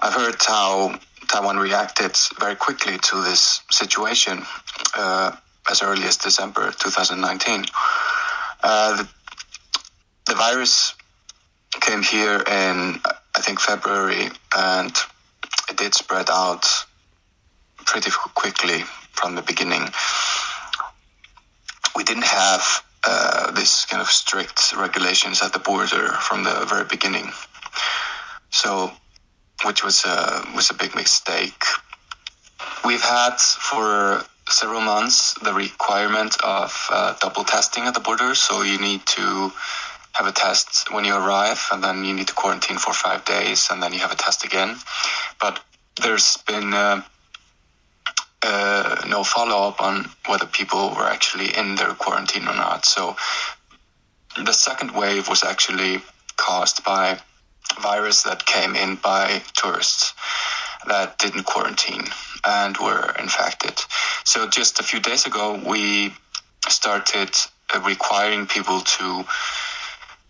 I've heard how Taiwan reacted very quickly to this situation uh, as early as December 2019. Uh, the, the, virus came here in, I think, February, and it did spread out pretty quickly from the beginning. We didn't have uh, this kind of strict regulations at the border from the very beginning. So which was a was a big mistake. We've had for several months the requirement of uh, double testing at the border, so you need to have a test when you arrive, and then you need to quarantine for five days, and then you have a test again. But there's been uh, uh, no follow up on whether people were actually in their quarantine or not. So the second wave was actually caused by virus that came in by tourists that didn't quarantine and were infected. So just a few days ago, we started uh, requiring people to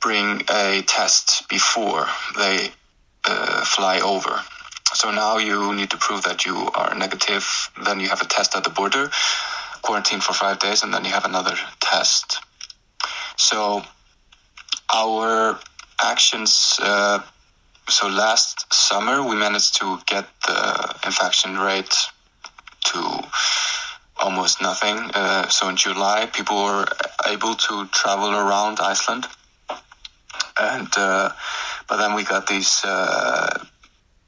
bring a test before they uh, fly over. So now you need to prove that you are negative. Then you have a test at the border, quarantine for five days, and then you have another test. So our actions uh, so last summer we managed to get the infection rate to almost nothing. Uh, so in July, people were able to travel around Iceland, and uh, but then we got these uh,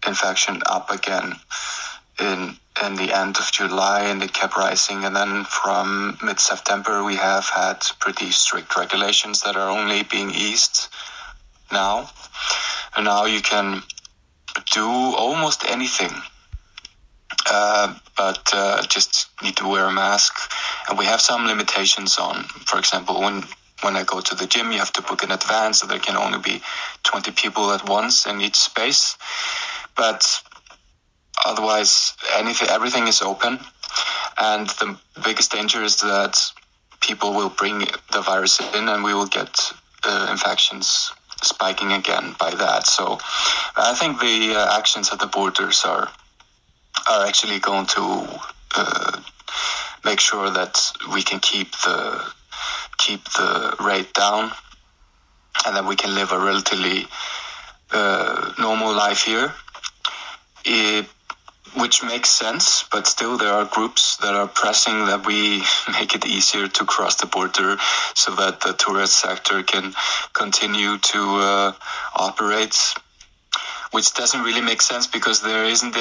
infection up again in in the end of July, and it kept rising. And then from mid September, we have had pretty strict regulations that are only being eased now, and now you can do almost anything uh, but uh, just need to wear a mask. And we have some limitations on, for example, when when I go to the gym, you have to book in advance, so there can only be 20 people at once in each space. But otherwise, anything, everything is open. And the biggest danger is that people will bring the virus in, and we will get uh, infections spiking again by that. So I think the uh, actions at the borders are are actually going to uh, make sure that we can keep the keep the rate down, and that we can live a relatively uh, normal life here. It, which makes sense, but still there are groups that are pressing that we make it easier to cross the border so that the tourist sector can continue to uh, operate which doesn't really make sense because there isn't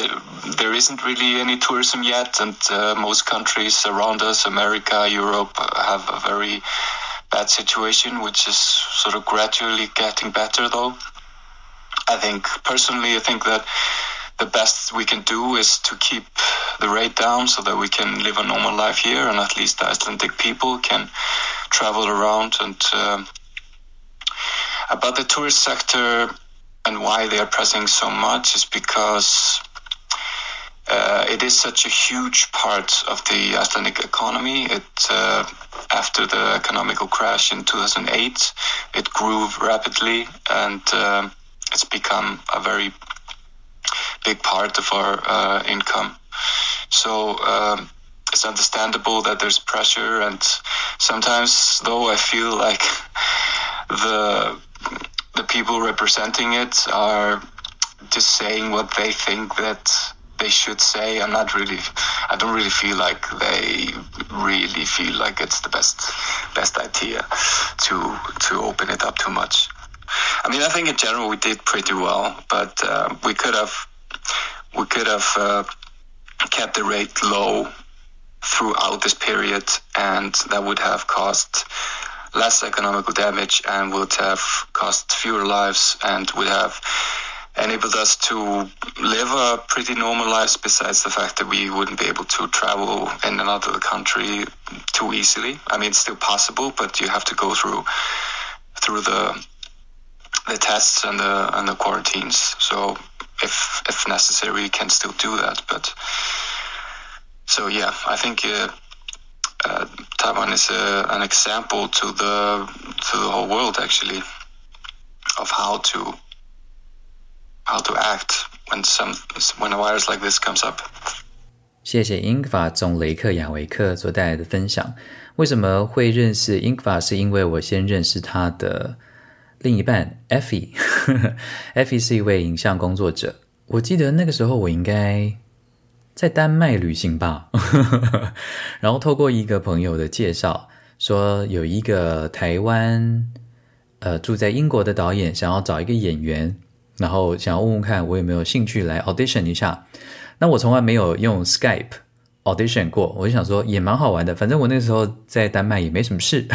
there isn't really any tourism yet, and uh, most countries around us, America, Europe, have a very bad situation, which is sort of gradually getting better. Though, I think personally, I think that the best we can do is to keep the rate down so that we can live a normal life here, and at least the Icelandic people can travel around and. Uh, about the tourist sector, and why they are pressing so much is because uh, it is such a huge part of the Icelandic economy. It uh, after the economical crash in 2008, it grew rapidly, and uh, it's become a very big part of our uh, income. So um, it's understandable that there's pressure, and sometimes, though, I feel like the the people representing it are just saying what they think that they should say. I'm not really, I don't really feel like they really feel like it's the best best idea to to open it up too much. I mean, I think in general we did pretty well, but uh, we could have we could have uh, kept the rate low throughout this period, and that would have cost less economical damage and would have cost fewer lives and would have enabled us to live a pretty normal life besides the fact that we wouldn't be able to travel in another country too easily. I mean, it's still possible, but you have to go through through the the tests and the and the quarantines. So if if necessary, you can still do that. But so yeah, I think uh, uh, Taiwan is a, an example to the to the whole world actually of how to how to act when some when a virus like this comes up. 谢谢英法总雷克雅维克所带来的分享。为什么会认识英法？是因为我先认识他的 另一半 Effie。Effie 是一位影像工作者。我记得那个时候我应该在丹麦旅行吧，然后透过一个朋友的介绍，说有一个台湾呃住在英国的导演想要找一个演员，然后想要问问看我有没有兴趣来 audition 一下。那我从来没有用 Skype audition 过，我就想说也蛮好玩的，反正我那时候在丹麦也没什么事，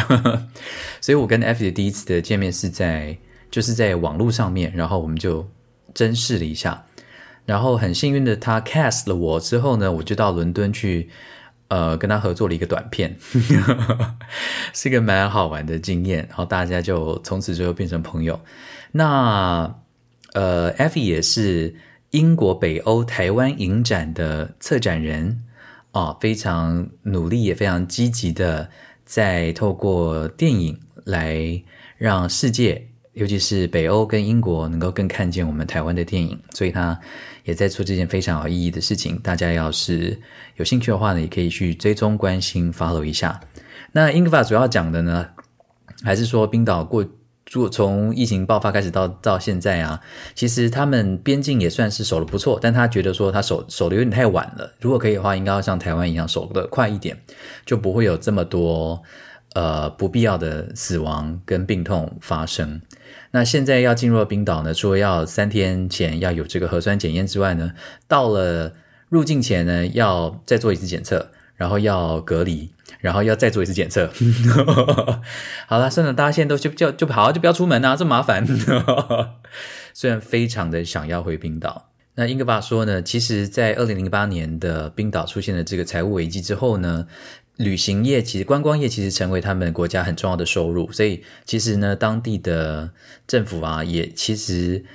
所以我跟 Effie 第一次的见面是在就是在网络上面，然后我们就真试了一下。然后很幸运的，他 cast 了我之后呢，我就到伦敦去，呃，跟他合作了一个短片，是一个蛮好玩的经验。然后大家就从此之后变成朋友。那呃，Effie 也是英国北欧台湾影展的策展人啊，非常努力也非常积极的在透过电影来让世界，尤其是北欧跟英国能够更看见我们台湾的电影，所以他。也在做这件非常有意义的事情，大家要是有兴趣的话呢，也可以去追踪、关心、follow 一下。那英格法主要讲的呢，还是说冰岛过如果从疫情爆发开始到到现在啊，其实他们边境也算是守的不错，但他觉得说他守守的有点太晚了，如果可以的话，应该要像台湾一样守的快一点，就不会有这么多呃不必要的死亡跟病痛发生。那现在要进入冰岛呢，除了要三天前要有这个核酸检验之外呢，到了入境前呢，要再做一次检测，然后要隔离。然后要再做一次检测。好了，算了，大家现在都就就就好，就不要出门啊，这么麻烦。虽然非常的想要回冰岛，那英格巴说呢，其实，在二零零八年的冰岛出现了这个财务危机之后呢，旅行业其实观光业其实成为他们国家很重要的收入，所以其实呢，当地的政府啊，也其实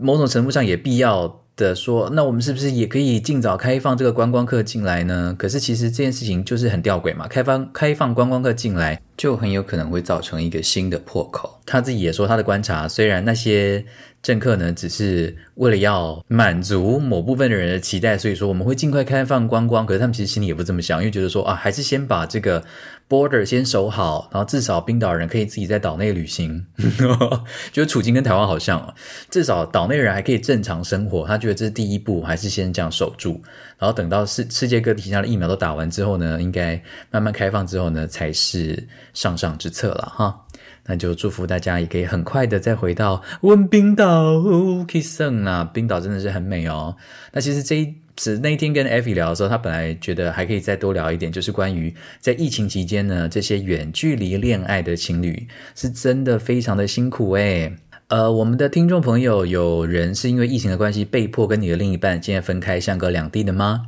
某种程度上也必要。的说，那我们是不是也可以尽早开放这个观光客进来呢？可是其实这件事情就是很吊诡嘛，开放开放观光客进来，就很有可能会造成一个新的破口。他自己也说，他的观察，虽然那些。政客呢，只是为了要满足某部分的人的期待，所以说我们会尽快开放观光。可是他们其实心里也不这么想，因为觉得说啊，还是先把这个 border 先守好，然后至少冰岛人可以自己在岛内旅行，觉 得处境跟台湾好像啊，至少岛内人还可以正常生活。他觉得这是第一步，还是先这样守住，然后等到世世界各地其他的疫苗都打完之后呢，应该慢慢开放之后呢，才是上上之策了哈。那就祝福大家也可以很快的再回到温冰岛，Kisson 啊，冰岛真的是很美哦。那其实这一次那一天跟 Effie 聊的时候，他本来觉得还可以再多聊一点，就是关于在疫情期间呢，这些远距离恋爱的情侣是真的非常的辛苦诶。呃，我们的听众朋友有人是因为疫情的关系被迫跟你的另一半现在分开相隔两地的吗？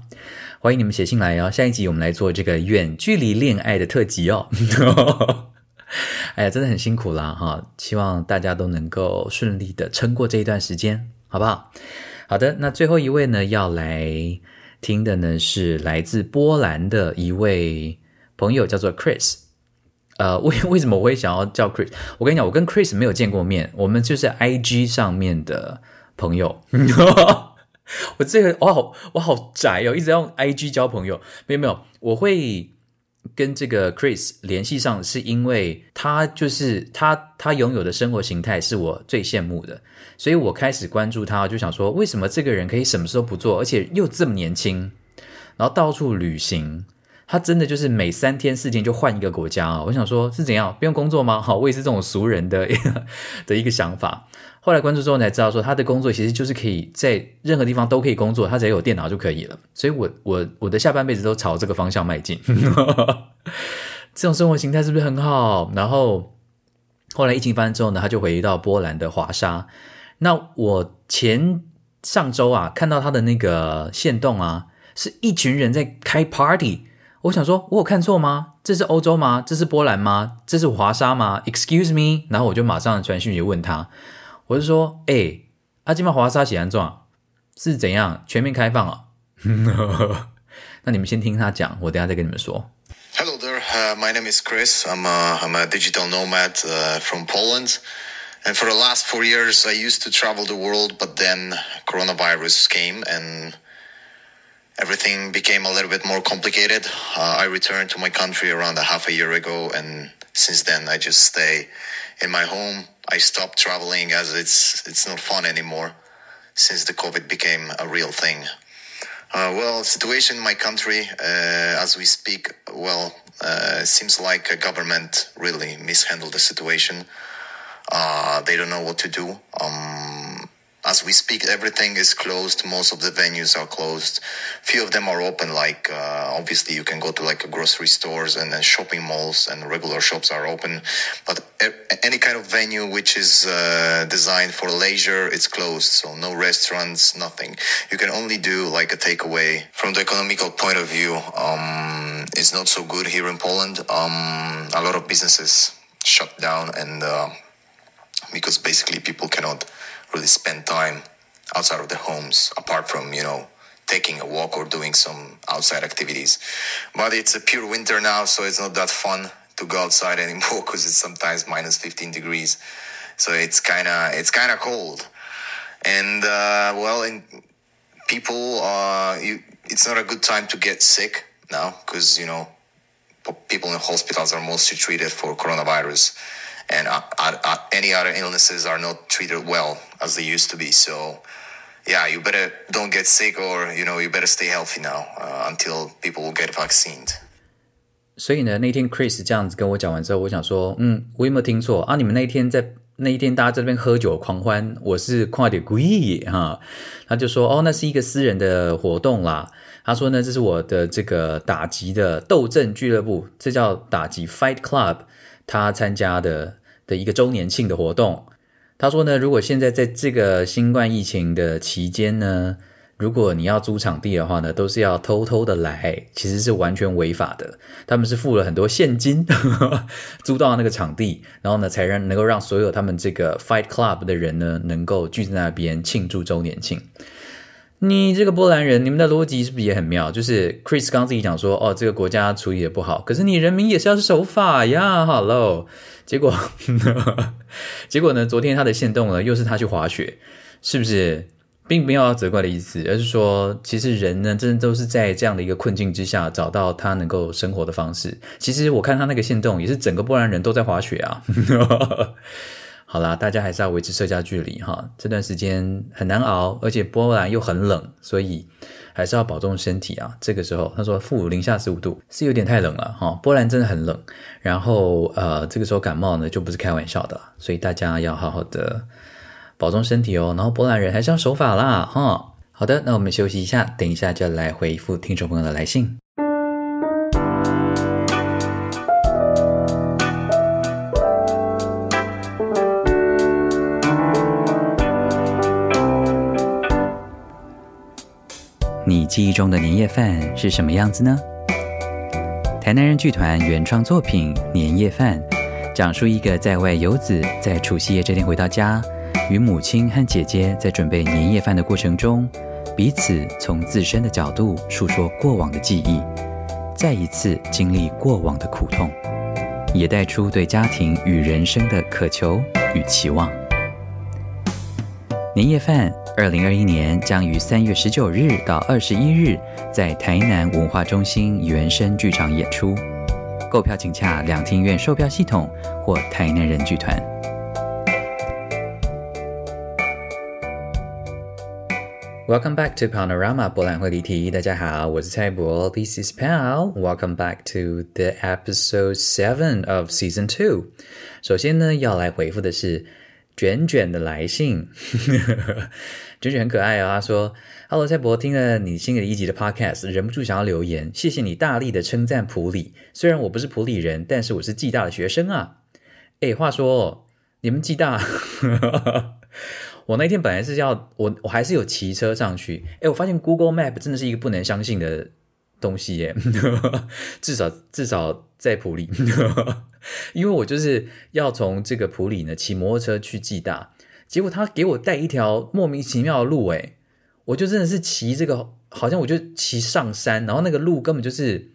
欢迎你们写信来哦。下一集我们来做这个远距离恋爱的特辑哦。哎呀，真的很辛苦啦哈！希望大家都能够顺利的撑过这一段时间，好不好？好的，那最后一位呢，要来听的呢是来自波兰的一位朋友，叫做 Chris。呃，为 为什么我会想要叫 Chris？我跟你讲，我跟 Chris 没有见过面，我们就是 IG 上面的朋友。我这个我好我好宅哦，一直用 IG 交朋友。没有没有，我会。跟这个 Chris 联系上，是因为他就是他，他拥有的生活形态是我最羡慕的，所以我开始关注他，就想说，为什么这个人可以什么时候不做，而且又这么年轻，然后到处旅行，他真的就是每三天四天就换一个国家啊！我想说，是怎样不用工作吗？好，我也是这种俗人的 的一个想法。后来关注之后才知道，说他的工作其实就是可以在任何地方都可以工作，他只要有电脑就可以了。所以，我我我的下半辈子都朝这个方向迈进。这种生活形态是不是很好？然后后来疫情发生之后呢，他就回到波兰的华沙。那我前上周啊，看到他的那个线动啊，是一群人在开 party。我想说，我有看错吗？这是欧洲吗？这是波兰吗？这是华沙吗？Excuse me。然后我就马上传讯息问他。我就说，哎，阿基玛华沙喜安状是怎样全面开放啊？那你们先听他讲，我等下再跟你们说。Hello there, my name is Chris. I'm a, I'm a digital nomad from Poland. And for the last four years, I used to travel the world, but then coronavirus came and everything became a little bit more complicated. Uh, I returned to my country around a half a year ago, and since then, I just stay in my home I stopped traveling as it's it's not fun anymore since the COVID became a real thing. Uh, well, situation in my country uh, as we speak, well, uh, seems like a government really mishandled the situation. Uh, they don't know what to do. Um, as we speak, everything is closed. Most of the venues are closed. Few of them are open. Like uh, obviously, you can go to like grocery stores and then shopping malls and regular shops are open. But any kind of venue which is uh, designed for leisure, it's closed. So no restaurants, nothing. You can only do like a takeaway. From the economical point of view, um, it's not so good here in Poland. Um, a lot of businesses shut down and uh, because basically people cannot really spend time outside of their homes apart from you know taking a walk or doing some outside activities. But it's a pure winter now so it's not that fun to go outside anymore because it's sometimes minus 15 degrees. So it's kind of it's kind of cold. And uh, well in people uh, you, it's not a good time to get sick now because you know people in hospitals are mostly treated for coronavirus and any other illnesses are not treated well as they used to be. So, yeah, you better don't get sick, or you know, you better stay healthy now until people will get vaccinated. 所以呢，那天 Chris 这样子跟我讲完之后，我想说，嗯，我有没有听错啊？你们那天在那一天大家在这边喝酒狂欢，我是快点贵哈。他就说，哦，那是一个私人的活动啦。他说呢，这是我的这个打击的斗阵俱乐部，这叫打击 Fight Club，他参加的的一个周年庆的活动。他说呢，如果现在在这个新冠疫情的期间呢，如果你要租场地的话呢，都是要偷偷的来，其实是完全违法的。他们是付了很多现金 租到那个场地，然后呢，才让能够让所有他们这个 Fight Club 的人呢，能够聚在那边庆祝周年庆。你这个波兰人，你们的逻辑是不是也很妙？就是 Chris 刚自己讲说，哦，这个国家处理的不好，可是你人民也是要守法呀，Hello。结果，结果呢？昨天他的线动呢，又是他去滑雪，是不是？并没有要责怪的意思，而是说，其实人呢，真的都是在这样的一个困境之下，找到他能够生活的方式。其实我看他那个线动，也是整个波兰人都在滑雪啊。好啦，大家还是要维持社交距离哈。这段时间很难熬，而且波兰又很冷，所以还是要保重身体啊。这个时候，他说负零下十五度是有点太冷了哈。波兰真的很冷，然后呃，这个时候感冒呢就不是开玩笑的，所以大家要好好的保重身体哦。然后波兰人还是要守法啦哈。好的，那我们休息一下，等一下就来回复听众朋友的来信。你记忆中的年夜饭是什么样子呢？台南人剧团原创作品《年夜饭》，讲述一个在外游子在除夕夜这天回到家，与母亲和姐姐在准备年夜饭的过程中，彼此从自身的角度述说过往的记忆，再一次经历过往的苦痛，也带出对家庭与人生的渴求与期望。年夜饭，二零二一年将于三月十九日到二十一日在台南文化中心原声剧场演出。购票请洽两厅院售票系统或台南人剧团。Welcome back to Panorama 博览会离题。大家好，我是蔡博，This is Pal。Welcome back to the episode seven of season two。首先呢，要来回复的是。卷卷的来信，卷卷很可爱啊。他说：“Hello，蔡博，听了你新的一集的 Podcast，忍不住想要留言，谢谢你大力的称赞普里。虽然我不是普里人，但是我是暨大的学生啊。哎，话说你们暨大，我那天本来是要我，我还是有骑车上去。哎，我发现 Google Map 真的是一个不能相信的。”东西耶，至少至少在普里，因为我就是要从这个普里呢骑摩托车去暨大，结果他给我带一条莫名其妙的路，哎，我就真的是骑这个，好像我就骑上山，然后那个路根本就是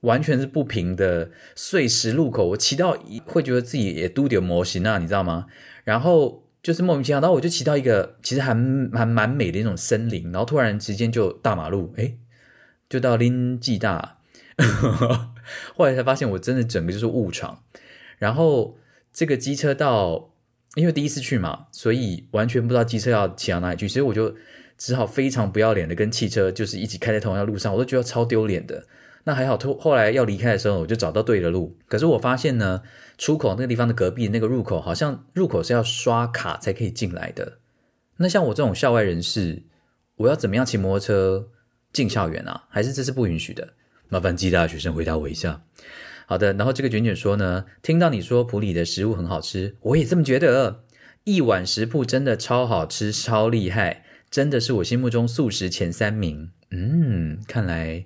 完全是不平的碎石路口，我骑到会觉得自己也都点模型啊，你知道吗？然后就是莫名其妙，然后我就骑到一个其实还蛮蛮美的那种森林，然后突然之间就大马路，哎。就到林暨大，后来才发现我真的整个就是误闯。然后这个机车道，因为第一次去嘛，所以完全不知道机车要骑到哪里去，所以我就只好非常不要脸的跟汽车就是一起开在同一条路上，我都觉得超丢脸的。那还好，后后来要离开的时候，我就找到对的路。可是我发现呢，出口那个地方的隔壁那个入口，好像入口是要刷卡才可以进来的。那像我这种校外人士，我要怎么样骑摩托车？进校园啊，还是这是不允许的？麻烦暨大学生回答我一下。好的，然后这个卷卷说呢，听到你说普里的食物很好吃，我也这么觉得。一碗食铺真的超好吃，超厉害，真的是我心目中素食前三名。嗯，看来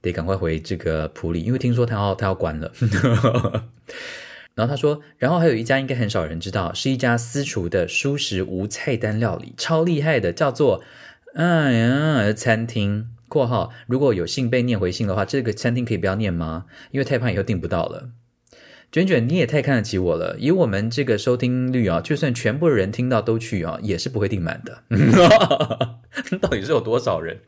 得赶快回这个普里，因为听说他要他要关了。然后他说，然后还有一家应该很少人知道，是一家私厨的舒食无菜单料理，超厉害的，叫做。哎呀，餐厅（括号如果有幸被念回信的话，这个餐厅可以不要念吗？因为太胖以后订不到了。卷卷，你也太看得起我了。以我们这个收听率啊，就算全部人听到都去啊，也是不会订满的。到底是有多少人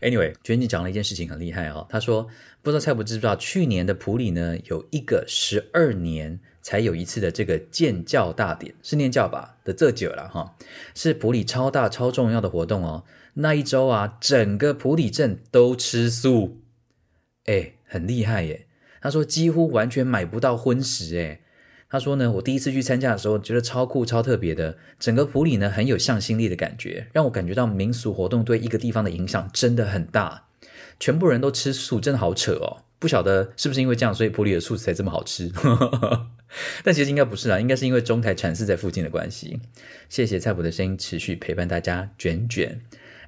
？Anyway，卷卷讲了一件事情很厉害啊。他说，不知道蔡伯知不知道，去年的普里呢，有一个十二年才有一次的这个建教大典，是念教吧的这久了哈，是普里超大超重要的活动哦。那一周啊，整个普里镇都吃素，哎，很厉害耶。他说几乎完全买不到荤食，诶他说呢，我第一次去参加的时候，觉得超酷、超特别的。整个普里呢，很有向心力的感觉，让我感觉到民俗活动对一个地方的影响真的很大。全部人都吃素，真的好扯哦！不晓得是不是因为这样，所以普里的素食才这么好吃。但其实应该不是啊，应该是因为中台产寺在附近的关系。谢谢菜谱的声音持续陪伴大家，卷卷。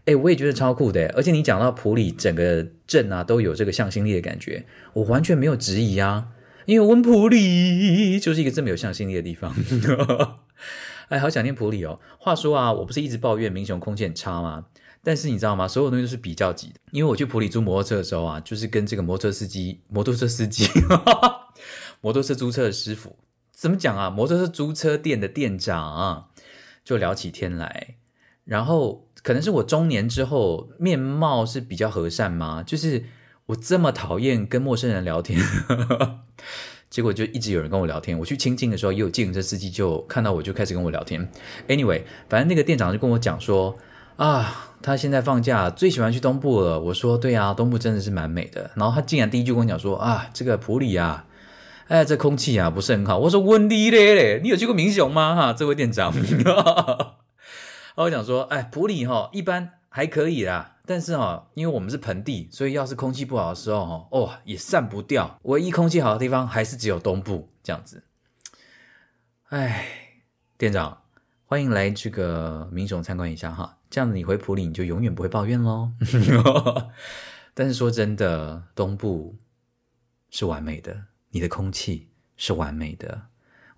哎，我也觉得超酷的，而且你讲到普里整个镇啊，都有这个向心力的感觉，我完全没有质疑啊，因为温普里就是一个这么有向心力的地方。哎，好想念普里哦。话说啊，我不是一直抱怨民雄空气很差吗？但是你知道吗？所有东西都是比较级的。因为我去普里租摩托车的时候啊，就是跟这个摩托车司机、摩托车司机、摩托车租车的师傅，怎么讲啊？摩托车租车店的店长就聊起天来，然后。可能是我中年之后面貌是比较和善吗？就是我这么讨厌跟陌生人聊天，结果就一直有人跟我聊天。我去清境的时候，也有计程车司机就看到我就开始跟我聊天。Anyway，反正那个店长就跟我讲说啊，他现在放假最喜欢去东部了。我说对啊，东部真的是蛮美的。然后他竟然第一句跟我讲说啊，这个普里啊，哎，这空气啊不是很好。我说温迪嘞嘞，你有去过明雄吗？哈，这位店长。我讲说，哎，普里哈一般还可以啦，但是哈，因为我们是盆地，所以要是空气不好的时候哈，哦，也散不掉。唯一空气好的地方还是只有东部这样子。哎，店长，欢迎来这个民雄参观一下哈，这样子你回普里你就永远不会抱怨喽。但是说真的，东部是完美的，你的空气是完美的，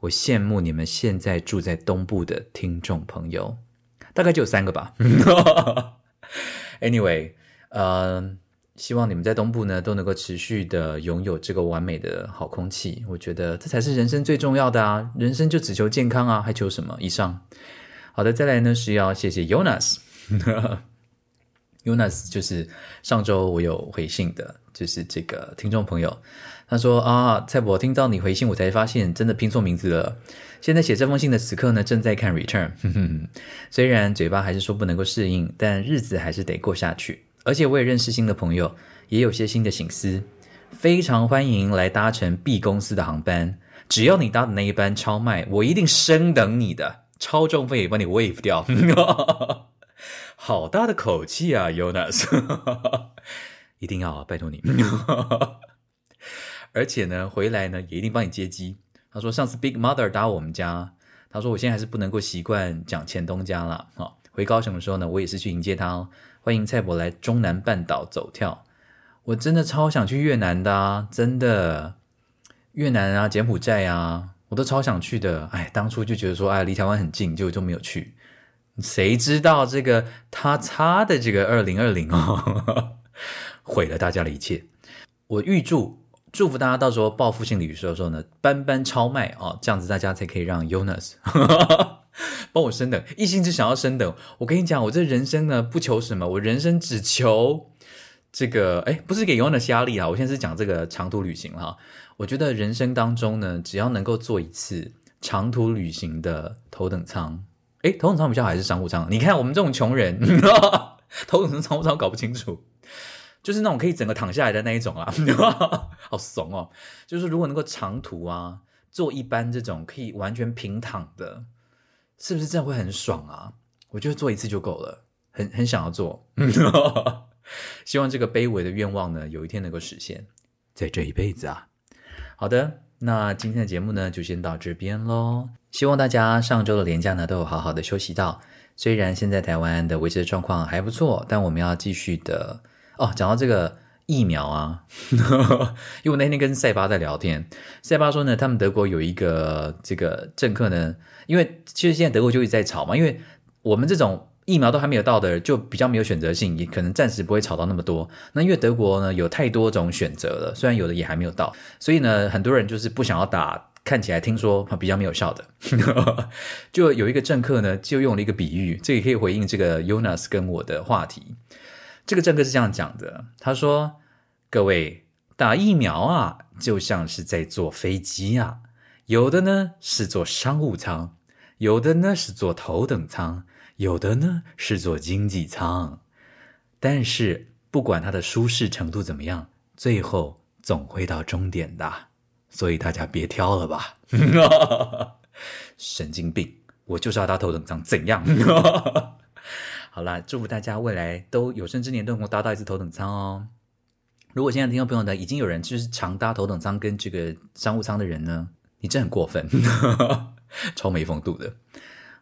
我羡慕你们现在住在东部的听众朋友。大概就有三个吧。Anyway，呃，希望你们在东部呢都能够持续的拥有这个完美的好空气。我觉得这才是人生最重要的啊！人生就只求健康啊，还求什么？以上，好的，再来呢是要谢谢 Jonas。Jonas 就是上周我有回信的，就是这个听众朋友。他说啊，蔡博，听到你回信，我才发现真的拼错名字了。现在写这封信的此刻呢，正在看 return。虽然嘴巴还是说不能够适应，但日子还是得过下去。而且我也认识新的朋友，也有些新的醒思。非常欢迎来搭乘 B 公司的航班，只要你搭的那一班超卖，我一定升等你的，超重费也帮你 wave 掉。好大的口气啊，Yonas！一定要啊拜托你。而且呢，回来呢也一定帮你接机。他说上次 Big Mother 打我们家，他说我现在还是不能够习惯讲前东家了。哈，回高雄的时候呢，我也是去迎接他哦。欢迎蔡伯来中南半岛走跳，我真的超想去越南的啊，真的越南啊，柬埔寨啊，我都超想去的。哎，当初就觉得说，哎，离台湾很近，就就没有去。谁知道这个他擦的这个二零二零哦，毁了大家的一切。我预祝。祝福大家到时候报复性礼物的时候呢，班班超卖啊，这样子大家才可以让 Jonas 帮我升等，一心只想要升等。我跟你讲，我这人生呢不求什么，我人生只求这个，哎，不是给 Jonas 压力啊，我现在是讲这个长途旅行哈。我觉得人生当中呢，只要能够做一次长途旅行的头等舱，哎，头等舱比较好还是商务舱？你看我们这种穷人，头等舱、商务舱搞不清楚。就是那种可以整个躺下来的那一种啊，好怂哦！就是如果能够长途啊，坐一班这种可以完全平躺的，是不是真的会很爽啊？我觉得做一次就够了，很很想要做。希望这个卑微的愿望呢，有一天能够实现，在这一辈子啊。好的，那今天的节目呢，就先到这边喽。希望大家上周的连假呢，都有好好的休息到。虽然现在台湾的维持的状况还不错，但我们要继续的。哦，讲到这个疫苗啊，因为我那天跟塞巴在聊天，塞巴说呢，他们德国有一个这个政客呢，因为其实现在德国就一直在吵嘛，因为我们这种疫苗都还没有到的，就比较没有选择性，也可能暂时不会吵到那么多。那因为德国呢有太多种选择了，虽然有的也还没有到，所以呢，很多人就是不想要打看起来听说比较没有效的，就有一个政客呢，就用了一个比喻，这也可以回应这个 Jonas 跟我的话题。这个政客是这样讲的，他说：“各位打疫苗啊，就像是在坐飞机啊，有的呢是坐商务舱，有的呢是坐头等舱，有的呢是坐经济舱。但是不管它的舒适程度怎么样，最后总会到终点的。所以大家别挑了吧，神经病！我就是要搭头等舱，怎样？”好啦，祝福大家未来都有生之年都能够搭到一次头等舱哦。如果现在听众朋友呢，已经有人就是常搭头等舱跟这个商务舱的人呢，你真很过分，超没风度的。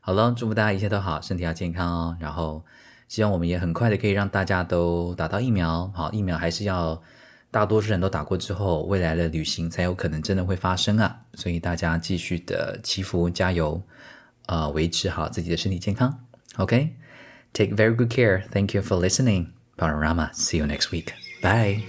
好了，祝福大家一切都好，身体要健康哦。然后希望我们也很快的可以让大家都打到疫苗。好，疫苗还是要大多数人都打过之后，未来的旅行才有可能真的会发生啊。所以大家继续的祈福加油，呃，维持好自己的身体健康。OK。Take very good care. Thank you for listening. Panorama. See you next week. Bye.